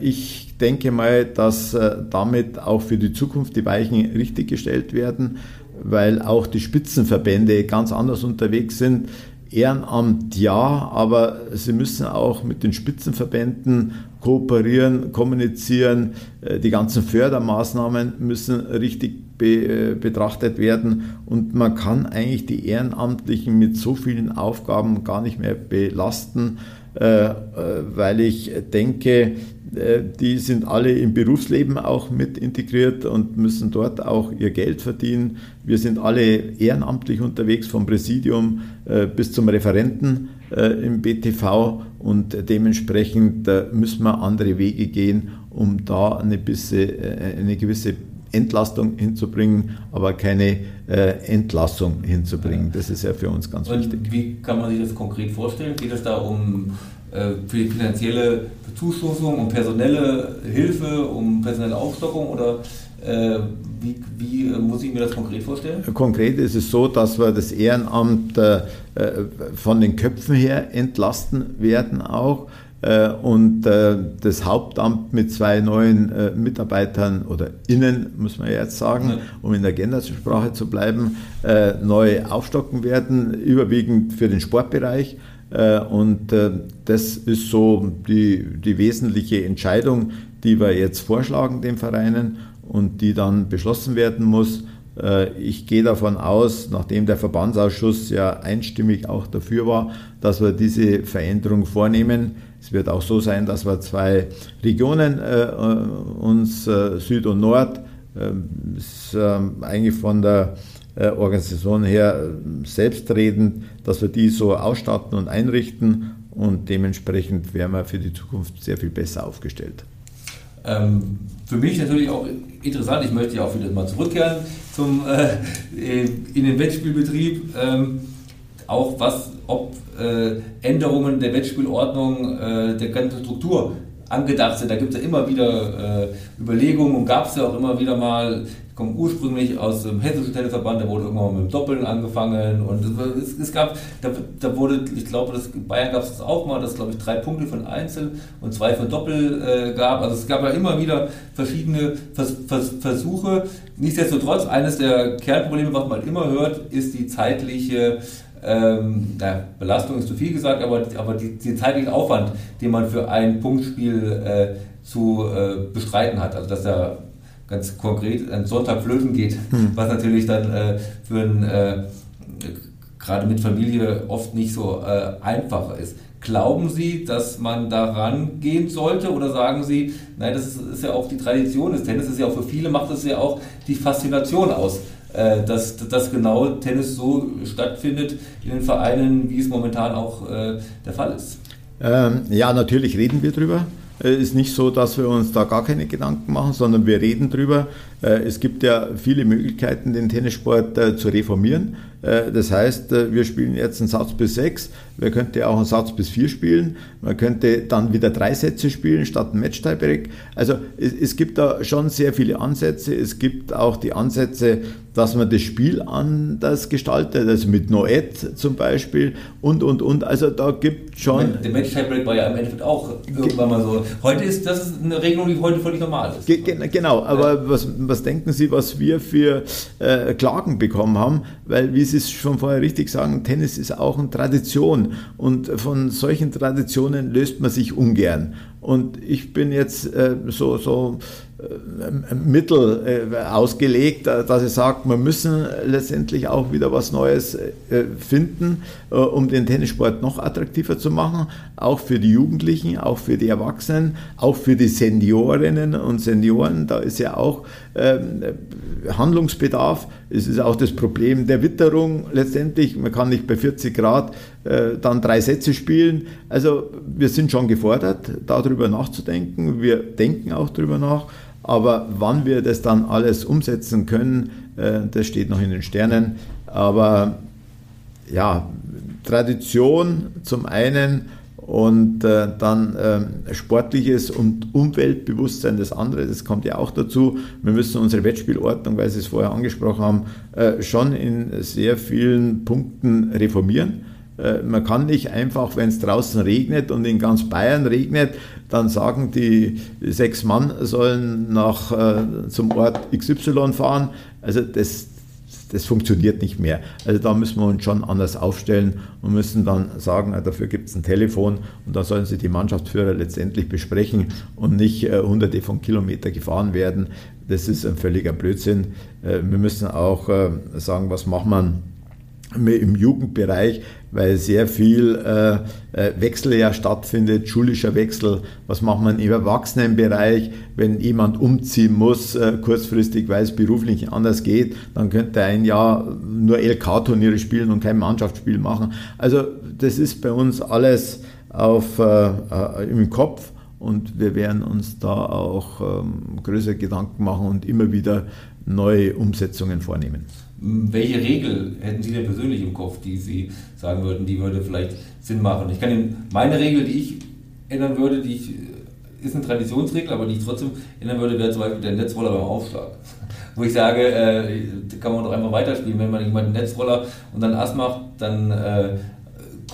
ich denke mal, dass äh, damit auch für die Zukunft die Weichen richtig gestellt werden, weil auch die Spitzenverbände ganz anders unterwegs sind. Ehrenamt ja, aber sie müssen auch mit den Spitzenverbänden kooperieren, kommunizieren. Äh, die ganzen Fördermaßnahmen müssen richtig be äh, betrachtet werden und man kann eigentlich die Ehrenamtlichen mit so vielen Aufgaben gar nicht mehr belasten, weil ich denke, äh, die sind alle im Berufsleben auch mit integriert und müssen dort auch ihr Geld verdienen. Wir sind alle ehrenamtlich unterwegs, vom Präsidium äh, bis zum Referenten äh, im BTV und dementsprechend müssen wir andere Wege gehen, um da eine, bisschen, eine gewisse Entlastung hinzubringen, aber keine Entlassung hinzubringen. Das ist ja für uns ganz und wichtig. Wie kann man sich das konkret vorstellen? Geht es da um äh, finanzielle Bezuschussung, um personelle Hilfe, um personelle Aufstockung oder äh, wie, wie, muss ich mir das konkret vorstellen? Konkret ist es so, dass wir das Ehrenamt äh, von den Köpfen her entlasten werden auch und das Hauptamt mit zwei neuen Mitarbeitern oder Innen, muss man jetzt sagen, um in der Gendersprache zu bleiben, neu aufstocken werden, überwiegend für den Sportbereich äh, und äh, das ist so die, die wesentliche Entscheidung, die wir jetzt vorschlagen den Vereinen und die dann beschlossen werden muss. Äh, ich gehe davon aus, nachdem der Verbandsausschuss ja einstimmig auch dafür war, dass wir diese Veränderung vornehmen. Es wird auch so sein, dass wir zwei Regionen uns Süd und Nord ist eigentlich von der äh, Organisation her äh, selbstredend, dass wir die so ausstatten und einrichten und dementsprechend wären wir für die Zukunft sehr viel besser aufgestellt. Ähm, für mich natürlich auch interessant, ich möchte ja auch wieder mal zurückkehren zum, äh, in den Wettspielbetrieb. Ähm, auch was, ob äh, Änderungen der Wettspielordnung, äh, der ganzen Struktur angedacht sind. Da gibt es ja immer wieder äh, Überlegungen und gab es ja auch immer wieder mal kommen ursprünglich aus dem hessischen Tennisverband, da wurde irgendwann mal mit dem Doppeln angefangen und es, es gab, da, da, wurde, ich glaube, das, in Bayern gab es das auch mal, dass glaube ich drei Punkte von Einzel und zwei von Doppel äh, gab. Also es gab ja immer wieder verschiedene Vers, Vers, Versuche. Nichtsdestotrotz, eines der Kernprobleme, was man immer hört, ist die zeitliche ähm, na, Belastung ist zu viel gesagt, aber, aber die, die zeitliche Aufwand, den man für ein Punktspiel äh, zu äh, bestreiten hat. Also dass da ganz konkret ein Sonntag flöten geht, hm. was natürlich dann äh, für ein äh, gerade mit Familie oft nicht so äh, einfach ist. Glauben Sie, dass man daran gehen sollte oder sagen Sie, nein, das ist, ist, ja auch die Tradition des Tennis, ist ja auch für viele macht das ja auch die Faszination aus, äh, dass, dass genau Tennis so stattfindet in den Vereinen, wie es momentan auch äh, der Fall ist. Ähm, ja, natürlich reden wir drüber. Es ist nicht so, dass wir uns da gar keine Gedanken machen, sondern wir reden drüber. Äh, es gibt ja viele Möglichkeiten, den Tennissport äh, zu reformieren. Äh, das heißt, wir spielen jetzt einen Satz bis sechs. Wir könnten auch einen Satz bis vier spielen. Man könnte dann wieder drei Sätze spielen statt ein Match-Tiebreak. Also es, gibt da schon sehr viele Ansätze. Es gibt auch die Ansätze, dass man das Spiel anders gestaltet, also mit Noet zum Beispiel und, und, und. Also da gibt schon... Der Match-Tiebreak war ja im Endeffekt auch irgendwann mal so. Heute ist das eine Regelung, die heute völlig normal ist. Ge genau, aber ja. was, was denken Sie, was wir für äh, Klagen bekommen haben? Weil, wie Sie es schon vorher richtig sagen, Tennis ist auch eine Tradition und von solchen Traditionen löst man sich ungern. Und ich bin jetzt äh, so, so Mittel äh, ausgelegt, äh, dass ich sage, wir müssen letztendlich auch wieder was Neues finden, um den Tennissport noch attraktiver zu machen, auch für die Jugendlichen, auch für die Erwachsenen, auch für die Seniorinnen und Senioren. Da ist ja auch ähm, Handlungsbedarf. Es ist auch das Problem der Witterung letztendlich. Man kann nicht bei 40 Grad dann drei Sätze spielen. Also wir sind schon gefordert, darüber nachzudenken. Wir denken auch darüber nach. Aber wann wir das dann alles umsetzen können, äh, das steht noch in den Sternen. Aber ja, Tradition zum einen und äh, dann äh, sportliches und Umweltbewusstsein das andere, das kommt ja auch dazu. Wir müssen unsere Wettspielordnung, weil Sie es vorher angesprochen haben, äh, schon in sehr vielen Punkten reformieren. Äh, man kann nicht einfach, wenn es draußen regnet und in ganz Bayern regnet, dann sagen die sechs Mann sollen nach, äh, zum Ort XY fahren. Also das, das funktioniert nicht mehr. Also da müssen wir uns schon anders aufstellen und müssen dann sagen, äh, dafür gibt es ein Telefon und da sollen sich die Mannschaftsführer letztendlich besprechen und nicht hunderte von Kilometern gefahren werden. Das ist ein völliger Blödsinn. Wir müssen auch sagen, was macht man im Jugendbereich, weil sehr viel äh, äh, Wechsel ja stattfindet, schulischer Wechsel. Was macht man im Erwachsenenbereich, wenn jemand umziehen muss, äh, kurzfristig, weil es beruflich anders geht, dann könnte ein Jahr nur LK-Turniere spielen und kein Mannschaftsspiel machen. Also das ist bei uns alles auf, äh, äh, im Kopf und wir werden uns da auch ähm, größere Gedanken machen und immer wieder neue Umsetzungen vornehmen. Welche Regel hätten Sie denn persönlich im Kopf, die Sie sagen würden, die würde vielleicht Sinn machen? Ich kann Ihnen meine Regel, die ich ändern würde, die ich, ist eine Traditionsregel, aber die ich trotzdem ändern würde, wäre zum Beispiel der Netzroller beim Aufschlag. (laughs) Wo ich sage, äh, kann man doch einfach weiterspielen. Wenn man jemanden Netzroller und dann Ass macht, dann äh,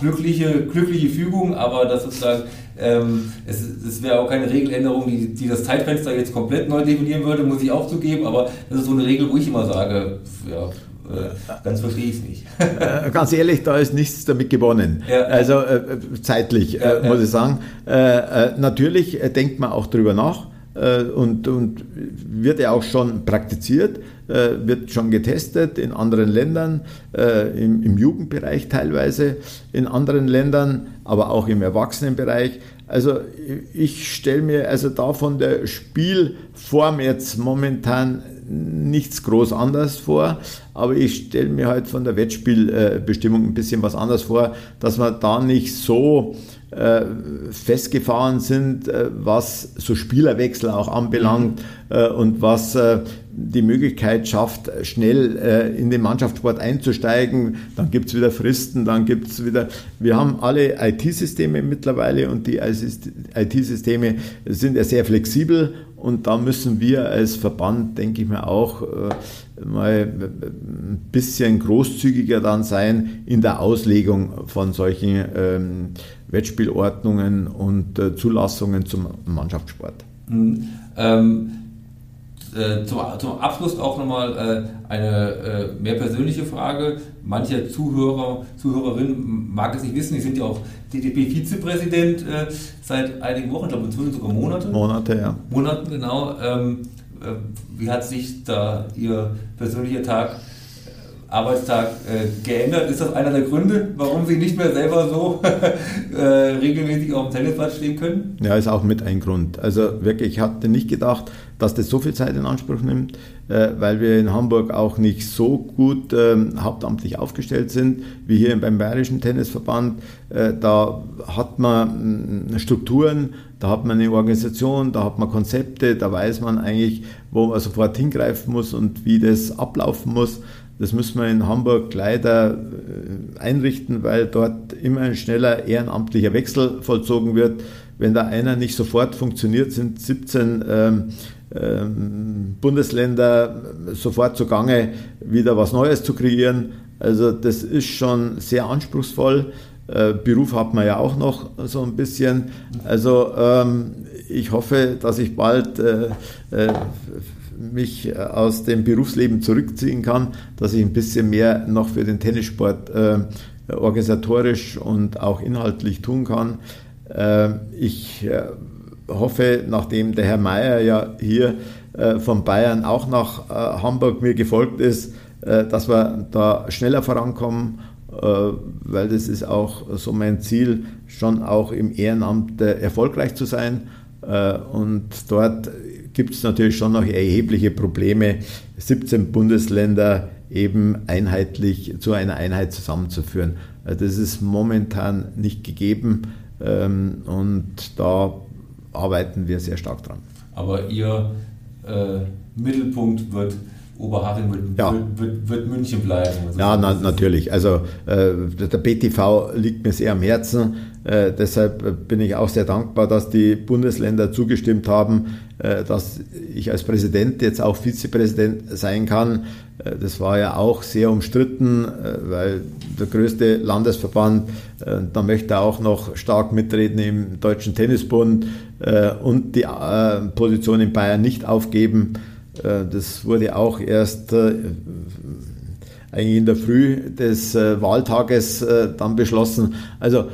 glückliche, glückliche Fügung, aber das ist dann, ähm, es, es wäre auch keine Regeländerung, die, die das Zeitfenster jetzt komplett neu definieren würde, muss ich auch zugeben, aber das ist so eine Regel, wo ich immer sage, ja, äh, ganz verstehe ich es nicht. Äh, ganz ehrlich, da ist nichts damit gewonnen. Ja. Also äh, zeitlich, ja, muss ich sagen. natürlich denkt man auch drüber nach und, und wird ja auch schon praktiziert. Äh, wird schon getestet in anderen Ländern, äh, im, im Jugendbereich teilweise, in anderen Ländern, aber auch im Erwachsenenbereich. Also ich stelle mir also da von der Spielform jetzt momentan nichts groß anders vor, aber ich stelle mir halt von der Wettspielbestimmung ein bisschen was anders vor, dass man da nicht so festgefahren sind, äh, was so Spielerwechsel auch anbelangt mhm. äh, und was äh, die Möglichkeit schafft, schnell äh, in den Mannschaftssport einzusteigen. Dann gibt es wieder Fristen, dann gibt es wieder. Wir haben alle IT-Systeme mittlerweile und die IT-Systeme sind ja sehr flexibel und da müssen wir als Verband, denke ich mir, auch äh, mal ein bisschen großzügiger dann sein in der Auslegung von solchen ähm, Wettspielordnungen und äh, Zulassungen zum Mannschaftssport. Mhm. Ähm äh, zum, zum, Abschluss auch nochmal äh, eine äh, mehr persönliche Frage. Manche Zuhörer, Zuhörerinnen mag es nicht wissen, Sie sind ja auch DDP-Vizepräsident seit einigen Wochen, ich glaube inzwischen sogar Monate. Monate, ja. Monaten, genau. Ähm, äh, wie hat sich da Ihr persönlicher Tag Arbeitstag äh, geändert. Ist das einer der Gründe, warum Sie nicht mehr selber so (laughs) äh, regelmäßig auf dem Tennisplatz stehen können? Ja, ist auch mit ein Grund. Also wirklich, ich hatte nicht gedacht, dass das so viel Zeit in Anspruch nimmt, äh, weil wir in Hamburg auch nicht so gut ähm, hauptamtlich aufgestellt sind wie hier beim Bayerischen Tennisverband. Äh, da hat man äh, Strukturen, da hat man eine Organisation, da hat man Konzepte, da weiß man eigentlich, wo man sofort hingreifen muss und wie das ablaufen muss. Das müssen wir in Hamburg leider äh, einrichten, weil dort immer ein schneller ehrenamtlicher Wechsel vollzogen wird. Wenn da einer nicht sofort funktioniert, sind 17 ähm, ähm, Bundesländer sofort zugange, wieder was Neues zu kreieren. Also das ist schon sehr anspruchsvoll. Äh, Beruf hat man ja auch noch so ein bisschen. Also ähm, ich hoffe, dass ich bald äh, äh, mich äh, aus dem Berufsleben zurückziehen kann, dass ich ein bisschen mehr noch für den Tennissport äh, organisatorisch und auch inhaltlich tun kann. Äh, ich äh, hoffe, nachdem der Herr Mayer ja hier äh, von Bayern auch nach äh, Hamburg mir gefolgt ist, dass wir da schneller vorankommen, weil das ist auch so mein Ziel, schon auch im Ehrenamt erfolgreich zu sein. Und dort gibt es natürlich schon noch erhebliche Probleme, 17 Bundesländer eben einheitlich zu einer Einheit zusammenzuführen. Also das ist momentan nicht gegeben ähm, und da arbeiten wir sehr stark dran. Aber Ihr äh, Mittelpunkt wird Oberhaching wird, ja. wird, wird, wird, München bleiben. Also ja, na, natürlich. Also äh, der BTV liegt mir sehr am Herzen. Äh, deshalb bin ich auch sehr dankbar, dass die Bundesländer zugestimmt haben, äh, dass ich als Präsident jetzt auch Vizepräsident sein kann. Äh, das war ja auch sehr umstritten, äh, weil der größte Landesverband, äh, da möchte auch noch stark mitreden im Deutschen Tennisbund und die Position in Bayern nicht aufgeben. Das wurde auch erst eigentlich in der Früh des Wahltages dann beschlossen. Also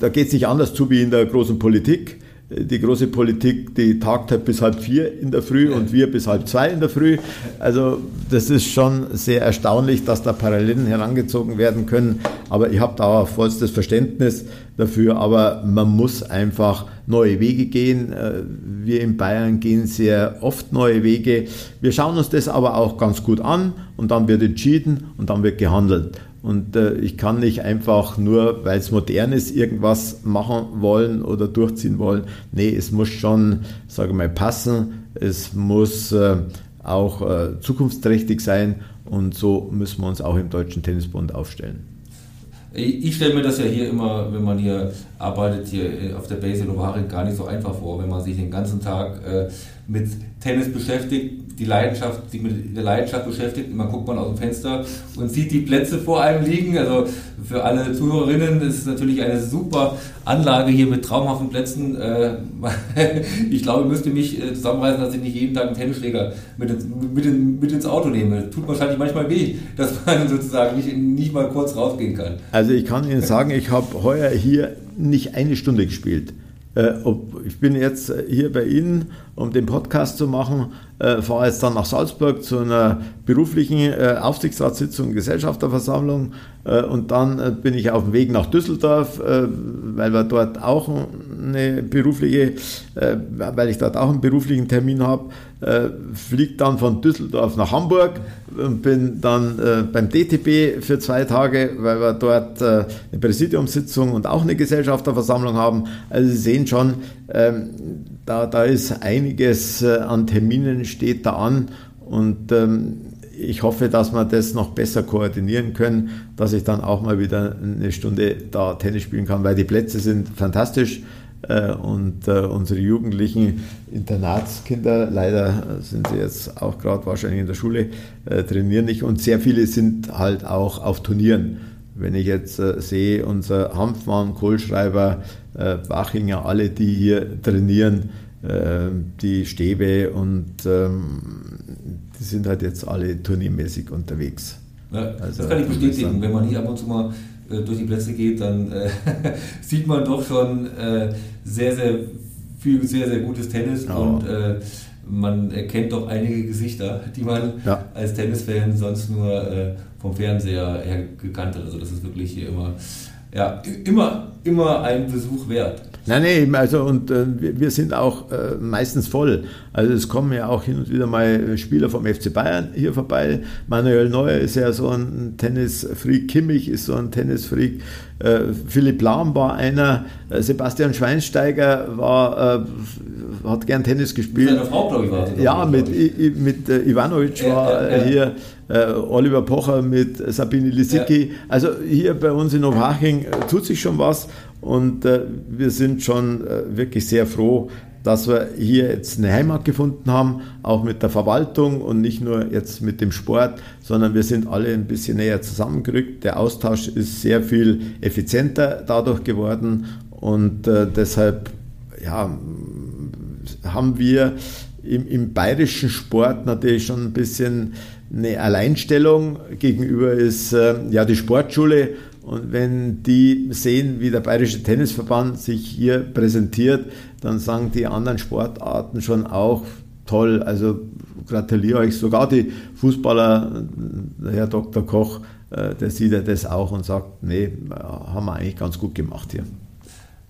da geht es nicht anders zu wie in der großen Politik. Die große Politik, die tagt halt bis halb vier in der Früh und wir bis halb zwei in der Früh. Also das ist schon sehr erstaunlich, dass da Parallelen herangezogen werden können. Aber ich habe da vollstes Verständnis dafür. Aber man muss einfach neue Wege gehen. Äh, wir in Bayern gehen sehr oft neue Wege. Wir schauen uns das aber auch ganz gut an und dann wird entschieden und dann wird gehandelt. Und äh, ich kann nicht einfach nur, weil es modern ist, irgendwas machen wollen oder durchziehen wollen. Nee, es muss schon, sage mal, passen. Es muss äh, auch äh, zukunftsträchtig sein. Und so müssen wir uns auch im Deutschen Tennisbund aufstellen. Ich stelle mir das ja hier immer, wenn man hier arbeitet, hier auf der Base in Ovarik, gar nicht so einfach vor, wenn man sich den ganzen Tag äh, mit Tennis beschäftigt, die Leidenschaft, sich mit der Leidenschaft beschäftigt. Immer guckt man aus dem Fenster und sieht die Plätze vor einem liegen. Also für alle Zuhörerinnen ist es natürlich eine super Anlage hier mit traumhaften Plätzen. Äh, (laughs) ich glaube, ich müsste mich äh, zusammenreißen, dass ich nicht jeden Tag einen Tennisschläger mit, ins, mit, in, mit ins Auto nehme. Tut wahrscheinlich manchmal weh, (laughs) dass man sozusagen nicht, nicht mal kurz rausgehen kann. Also ich kann Ihnen sagen, ich habe heuer hier nicht eine Stunde gespielt. Äh, ich bin jetzt hier bei Ihnen, um den Podcast zu machen, äh, fahre jetzt dann nach Salzburg zu einer beruflichen äh, Aufsichtsratssitzung, Gesellschafterversammlung und dann bin ich auf dem Weg nach Düsseldorf, weil wir dort auch eine berufliche, weil ich dort auch einen beruflichen Termin habe. Äh, fliege dann von Düsseldorf nach Hamburg und bin dann äh, beim DTB für zwei Tage, weil wir dort äh, eine Präsidiumssitzung und auch eine Gesellschafterversammlung haben. Also Sie sehen schon, ähm, da, da ist einiges äh, an Terminen steht da an und ähm, ich hoffe, dass wir das noch besser koordinieren können, dass ich dann auch mal wieder eine Stunde da Tennis spielen kann, weil die Plätze sind fantastisch und äh, unsere jugendlichen Internatskinder, leider sind sie jetzt auch gerade wahrscheinlich in der Schule, äh, trainieren nicht und sehr viele sind halt auch auf Turnieren. Wenn ich jetzt sehe, unser Hanfmann, Kohlschreiber, Bachinger, alle, die hier trainieren, die Stäbe und ähm, die sind halt jetzt alle turniermäßig unterwegs. Ja, also, das kann ich bestätigen. Wenn man hier ab und zu mal äh, durch die Plätze geht, dann äh, (laughs) sieht man doch schon äh, sehr, sehr viel, sehr, sehr gutes Tennis ja. und äh, man erkennt doch einige Gesichter, die man ja. als Tennisfan sonst nur äh, vom Fernseher her gekannt hat. Also das ist wirklich hier immer, ja, immer, immer ein Besuch wert. Nein, nein, also und äh, wir sind auch äh, meistens voll. Also es kommen ja auch hin und wieder mal Spieler vom FC Bayern hier vorbei. Manuel Neuer ist ja so ein Tennisfreak, Kimmich ist so ein Tennisfreak, äh, Philipp Lahm war einer, äh, Sebastian Schweinsteiger war, äh, hat gern Tennis gespielt. Seine Frau, glaube ich, war Ja, mit, I, mit äh, Ivanovic war hier. Oliver Pocher mit Sabine Lisicki. Ja. Also hier bei uns in Obhaching tut sich schon was und äh, wir sind schon äh, wirklich sehr froh, dass wir hier jetzt eine Heimat gefunden haben, auch mit der Verwaltung und nicht nur jetzt mit dem Sport, sondern wir sind alle ein bisschen näher zusammengerückt. Der Austausch ist sehr viel effizienter dadurch geworden und äh, deshalb ja, haben wir im, im bayerischen Sport natürlich schon ein bisschen eine Alleinstellung. Gegenüber ist äh, ja die Sportschule und wenn die sehen, wie der Bayerische Tennisverband sich hier präsentiert, dann sagen die anderen Sportarten schon auch toll. Also gratuliere euch. Sogar die Fußballer, der Herr Dr. Koch, äh, der sieht ja das auch und sagt, nee, haben wir eigentlich ganz gut gemacht hier.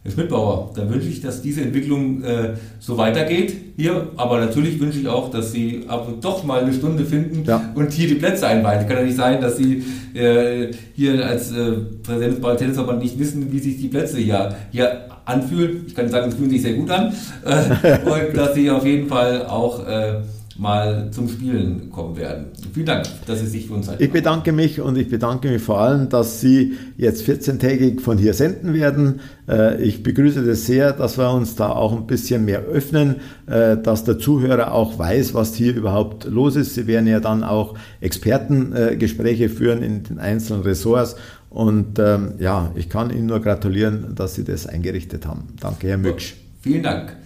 Herr Schmidbauer, dann wünsche ich, dass diese Entwicklung äh, so weitergeht hier, aber natürlich wünsche ich auch, dass Sie ab und doch mal eine Stunde finden ja. und hier die Plätze einweihen. Es kann ja nicht sein, dass Sie äh, hier als äh, Präsident des Ball-Tennisverband nicht wissen, wie sich die Plätze hier, hier anfühlen. Ich kann sagen, es fühlen sich sehr gut an äh, (laughs) und dass Sie auf jeden Fall auch äh, mal zum Spielen kommen werden. Vielen Dank, dass Sie sich für uns Zeit Ich bedanke mich und ich bedanke mich vor allem, dass Sie jetzt 14-tägig von hier senden werden. Äh, ich begrüße das sehr, dass wir uns da auch ein bisschen mehr öffnen, äh, dass der Zuhörer auch weiß, was hier überhaupt los ist. Sie werden ja dann auch Expertengespräche führen in den einzelnen Ressorts. Und ähm, ja, ich kann Ihnen nur gratulieren, dass Sie das eingerichtet haben. Danke, Herr Mücksch. Vielen Dank.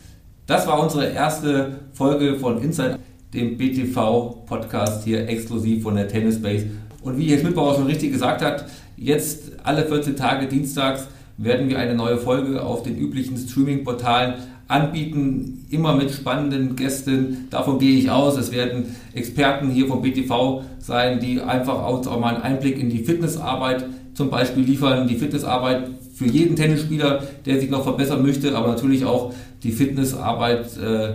Das war unsere erste Folge von Inside dem BTV-Podcast hier exklusiv von der Tennis Base. Und wie Herr Schmidbauer schon richtig gesagt hat, jetzt alle 14 Tage dienstags werden wir eine neue Folge auf den üblichen Streaming-Portalen anbieten, immer mit spannenden Gästen. Davon gehe ich aus. Es werden Experten hier vom BTV sein, die einfach uns auch mal einen Einblick in die Fitnessarbeit zum Beispiel liefern. Die Fitnessarbeit für jeden Tennisspieler, der sich noch verbessern möchte, aber natürlich auch die Fitnessarbeit äh,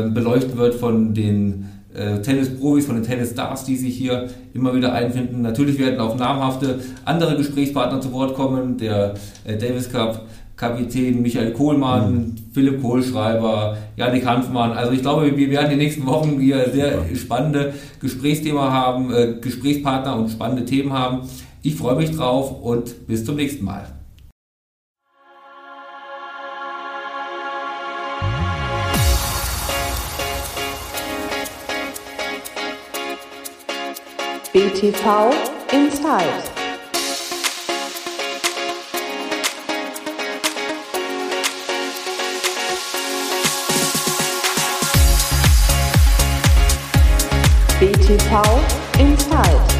beleuchtet wird von den äh, Tennisprofis, von den Tennisstars, die sich hier immer wieder einfinden. Natürlich werden auch namhafte andere Gesprächspartner zu Wort kommen. Der äh, Davis Cup Kapitän Michael Kohlmann, mhm. Philipp Kohlschreiber, Janik Hanfmann. Also ich glaube, wir werden die nächsten Wochen hier sehr spannende Gesprächsthema haben, äh, Gesprächspartner und spannende Themen haben. Ich freue mich drauf und bis zum nächsten Mal. BTV Inside. BTV Inside.